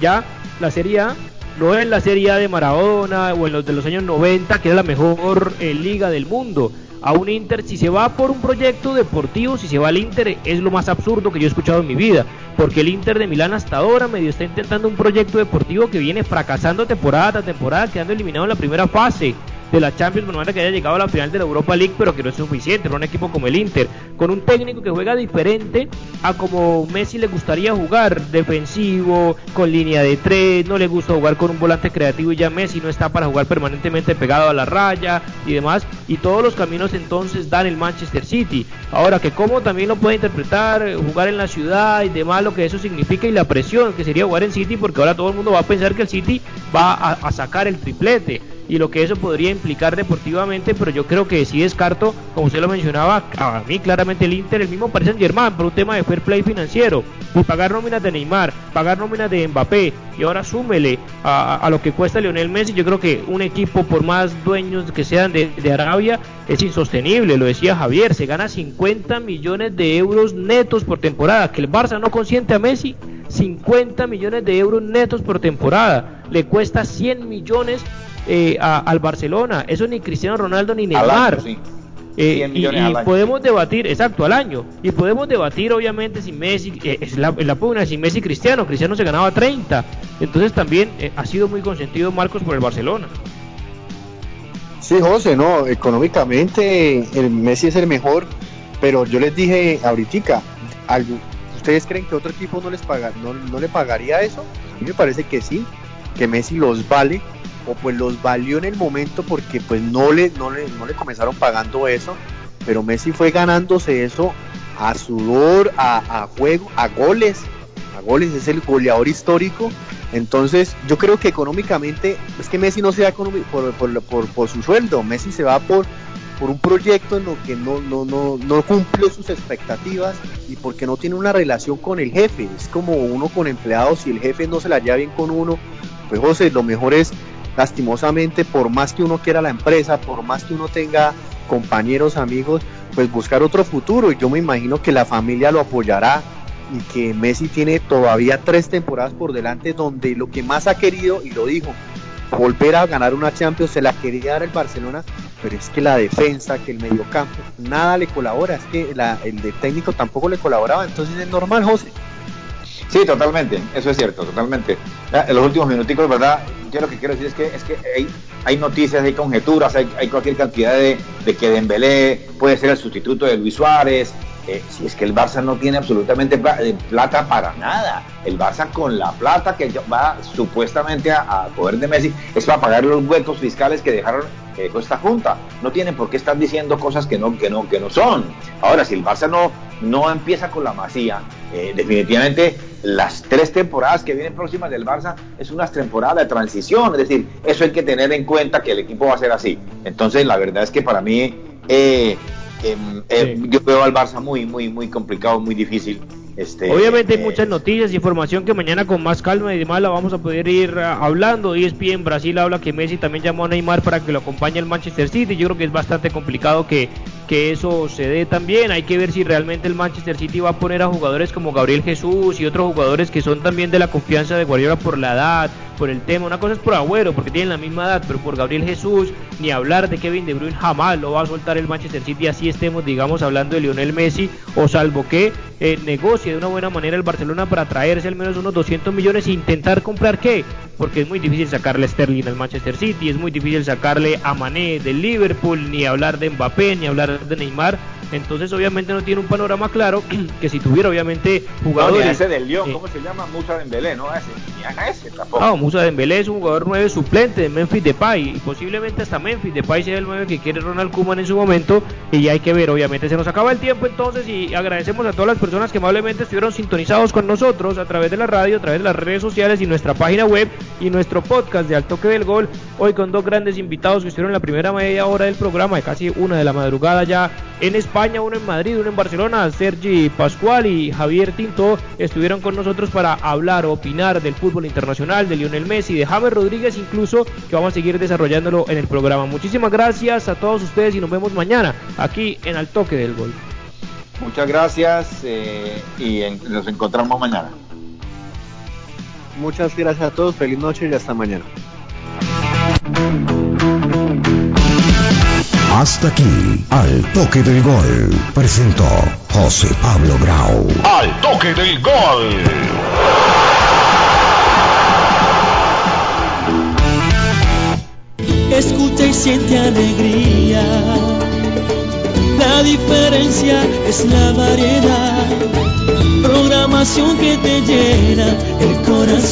Speaker 5: Ya la Serie A no es la Serie A de Maradona o en los de los años 90, que era la mejor liga del mundo. A un Inter, si se va por un proyecto deportivo, si se va al Inter, es lo más absurdo que yo he escuchado en mi vida. Porque el Inter de Milán hasta ahora medio está intentando un proyecto deportivo que viene fracasando temporada tras temporada, quedando eliminado en la primera fase de la Champions, por más que haya llegado a la final de la Europa League, pero que no es suficiente para un equipo como el Inter, con un técnico que juega diferente a como Messi le gustaría jugar, defensivo, con línea de tres, no le gusta jugar con un volante creativo y ya Messi no está para jugar permanentemente pegado a la raya y demás, y todos los caminos entonces dan el Manchester City. Ahora que como también lo puede interpretar, jugar en la ciudad y demás, lo que eso significa y la presión que sería jugar en City, porque ahora todo el mundo va a pensar que el City va a sacar el triplete y lo que eso podría implicar deportivamente, pero yo creo que sí descarto, como usted lo mencionaba, a mí claramente el Inter, el mismo Paris Saint Germain, por un tema de fair play financiero, y pagar nóminas de Neymar, pagar nóminas de Mbappé, y ahora súmele a, a lo que cuesta Lionel Messi, yo creo que un equipo, por más dueños que sean de, de Arabia, es insostenible, lo decía Javier, se gana 50 millones de euros netos por temporada, que el Barça no consiente a Messi, 50 millones de euros netos por temporada, le cuesta 100 millones eh, a- al Barcelona. Eso ni Cristiano Ronaldo ni Neymar.
Speaker 6: año, sí.
Speaker 5: Eh,
Speaker 6: 100
Speaker 5: y, podemos debatir, exacto, al año. Y podemos debatir, obviamente, si Messi, eh, es la, la pugna, si Messi y Cristiano. Cristiano se ganaba 30. Entonces también eh, ha sido muy consentido Marcos por el Barcelona.
Speaker 7: Sí, José, no, económicamente el Messi es el mejor, pero yo les dije ahorita, ¿algo- ¿ustedes creen que otro equipo no les paga, no, no le pagaría eso? Pues a mí me parece que sí, que Messi los vale, o pues los valió en el momento porque pues no le, no le, no le comenzaron pagando eso, pero Messi fue ganándose eso a sudor, a, juego, a goles, a goles, es el goleador histórico. Entonces, yo creo que económicamente, es que Messi no se va por, por, por, por su sueldo, Messi se va por, por un proyecto en lo que no, no, no, no cumple sus expectativas y porque no tiene una relación con el jefe. Es como uno con empleados, si el jefe no se la lleva bien con uno, pues José, lo mejor es lastimosamente, por más que uno quiera la empresa, por más que uno tenga compañeros, amigos, pues buscar otro futuro. Y yo me imagino que la familia lo apoyará y que Messi tiene todavía tres temporadas por delante donde lo que más ha querido, y lo dijo, volver a ganar una Champions, se la quería dar el Barcelona, pero es que la defensa, que el mediocampo, nada le colabora, es que la, el de técnico tampoco le colaboraba, entonces es normal, José.
Speaker 6: Sí, totalmente, eso es cierto, totalmente. En los últimos minuticos, ¿verdad? Yo lo que quiero decir es que, es que hay, hay noticias, hay conjeturas, hay, hay cualquier cantidad de, de, que Dembélé puede ser el sustituto de Luis Suárez. Eh, si es que el Barça no tiene absolutamente eh, plata para nada. El Barça con la plata que va supuestamente a, a poder de Messi es para pagar los huecos fiscales que dejaron esta junta. No tienen por qué estar diciendo cosas que no, que no, que no son. Ahora, si el Barça no, no empieza con la masía, eh, definitivamente las tres temporadas que vienen próximas del Barça es una temporada de transición, es decir, eso hay que tener en cuenta que el equipo va a ser así. Entonces, la verdad es que para mí, eh, eh, sí. yo veo al Barça muy, muy, muy complicado, muy difícil. Este,
Speaker 5: Obviamente hay muchas noticias y información que mañana con más calma y demás la vamos a poder ir uh, hablando. ESPN Brasil habla que Messi también llamó a Neymar para que lo acompañe al Manchester City. Yo creo que es bastante complicado que, que eso se dé también. Hay que ver si realmente el Manchester City va a poner a jugadores como Gabriel Jesús y otros jugadores que son también de la confianza de Guardiola por la edad, por el tema. Una cosa es por Agüero, porque tienen la misma edad, pero por Gabriel Jesús, ni hablar de Kevin De Bruyne jamás lo va a soltar el Manchester City. Así estemos, digamos, hablando de Lionel Messi, o salvo que eh, negocie de una buena manera el Barcelona para traerse al menos unos 200 millones e intentar comprar qué. Porque es muy difícil sacarle Sterling al Manchester City, es muy difícil sacarle a Mané del Liverpool, ni hablar de Mbappé, ni hablar de Neymar. Entonces, obviamente, no tiene un panorama claro que si tuviera, obviamente, jugadores.
Speaker 6: No, ese del Lyon, eh, ¿cómo se llama? Musa Dembélé, ¿no? Ese, ni a ese tampoco.
Speaker 5: No, Musa Dembélé es un jugador 9 suplente de Memphis Depay y posiblemente hasta Memphis Depay sea el 9 que quiere Ronald Koeman en su momento y ya hay que ver, obviamente se nos acaba el tiempo entonces y agradecemos a todas las personas que amablemente estuvieron sintonizados con nosotros a través de la radio, a través de las redes sociales y nuestra página web y nuestro podcast de Al Toque del Gol, hoy con dos grandes invitados que estuvieron en la primera media hora del programa de casi una de la madrugada ya en España, uno en Madrid, uno en Barcelona, Sergi Pascual y Javier Tinto estuvieron con nosotros para hablar, opinar del fútbol internacional, de Lionel Messi, de James Rodríguez incluso, que vamos a seguir desarrollándolo en el programa. Muchísimas gracias a todos ustedes y nos vemos mañana aquí en Al Toque del Gol.
Speaker 6: Muchas gracias eh, y en, nos encontramos mañana.
Speaker 7: Muchas gracias a todos, feliz noche y hasta mañana.
Speaker 17: Hasta aquí, al toque del gol, presentó José Pablo Grau.
Speaker 18: Al toque del gol.
Speaker 12: Escucha y siente alegría. La diferencia es la variedad. Programación que te llena el corazón.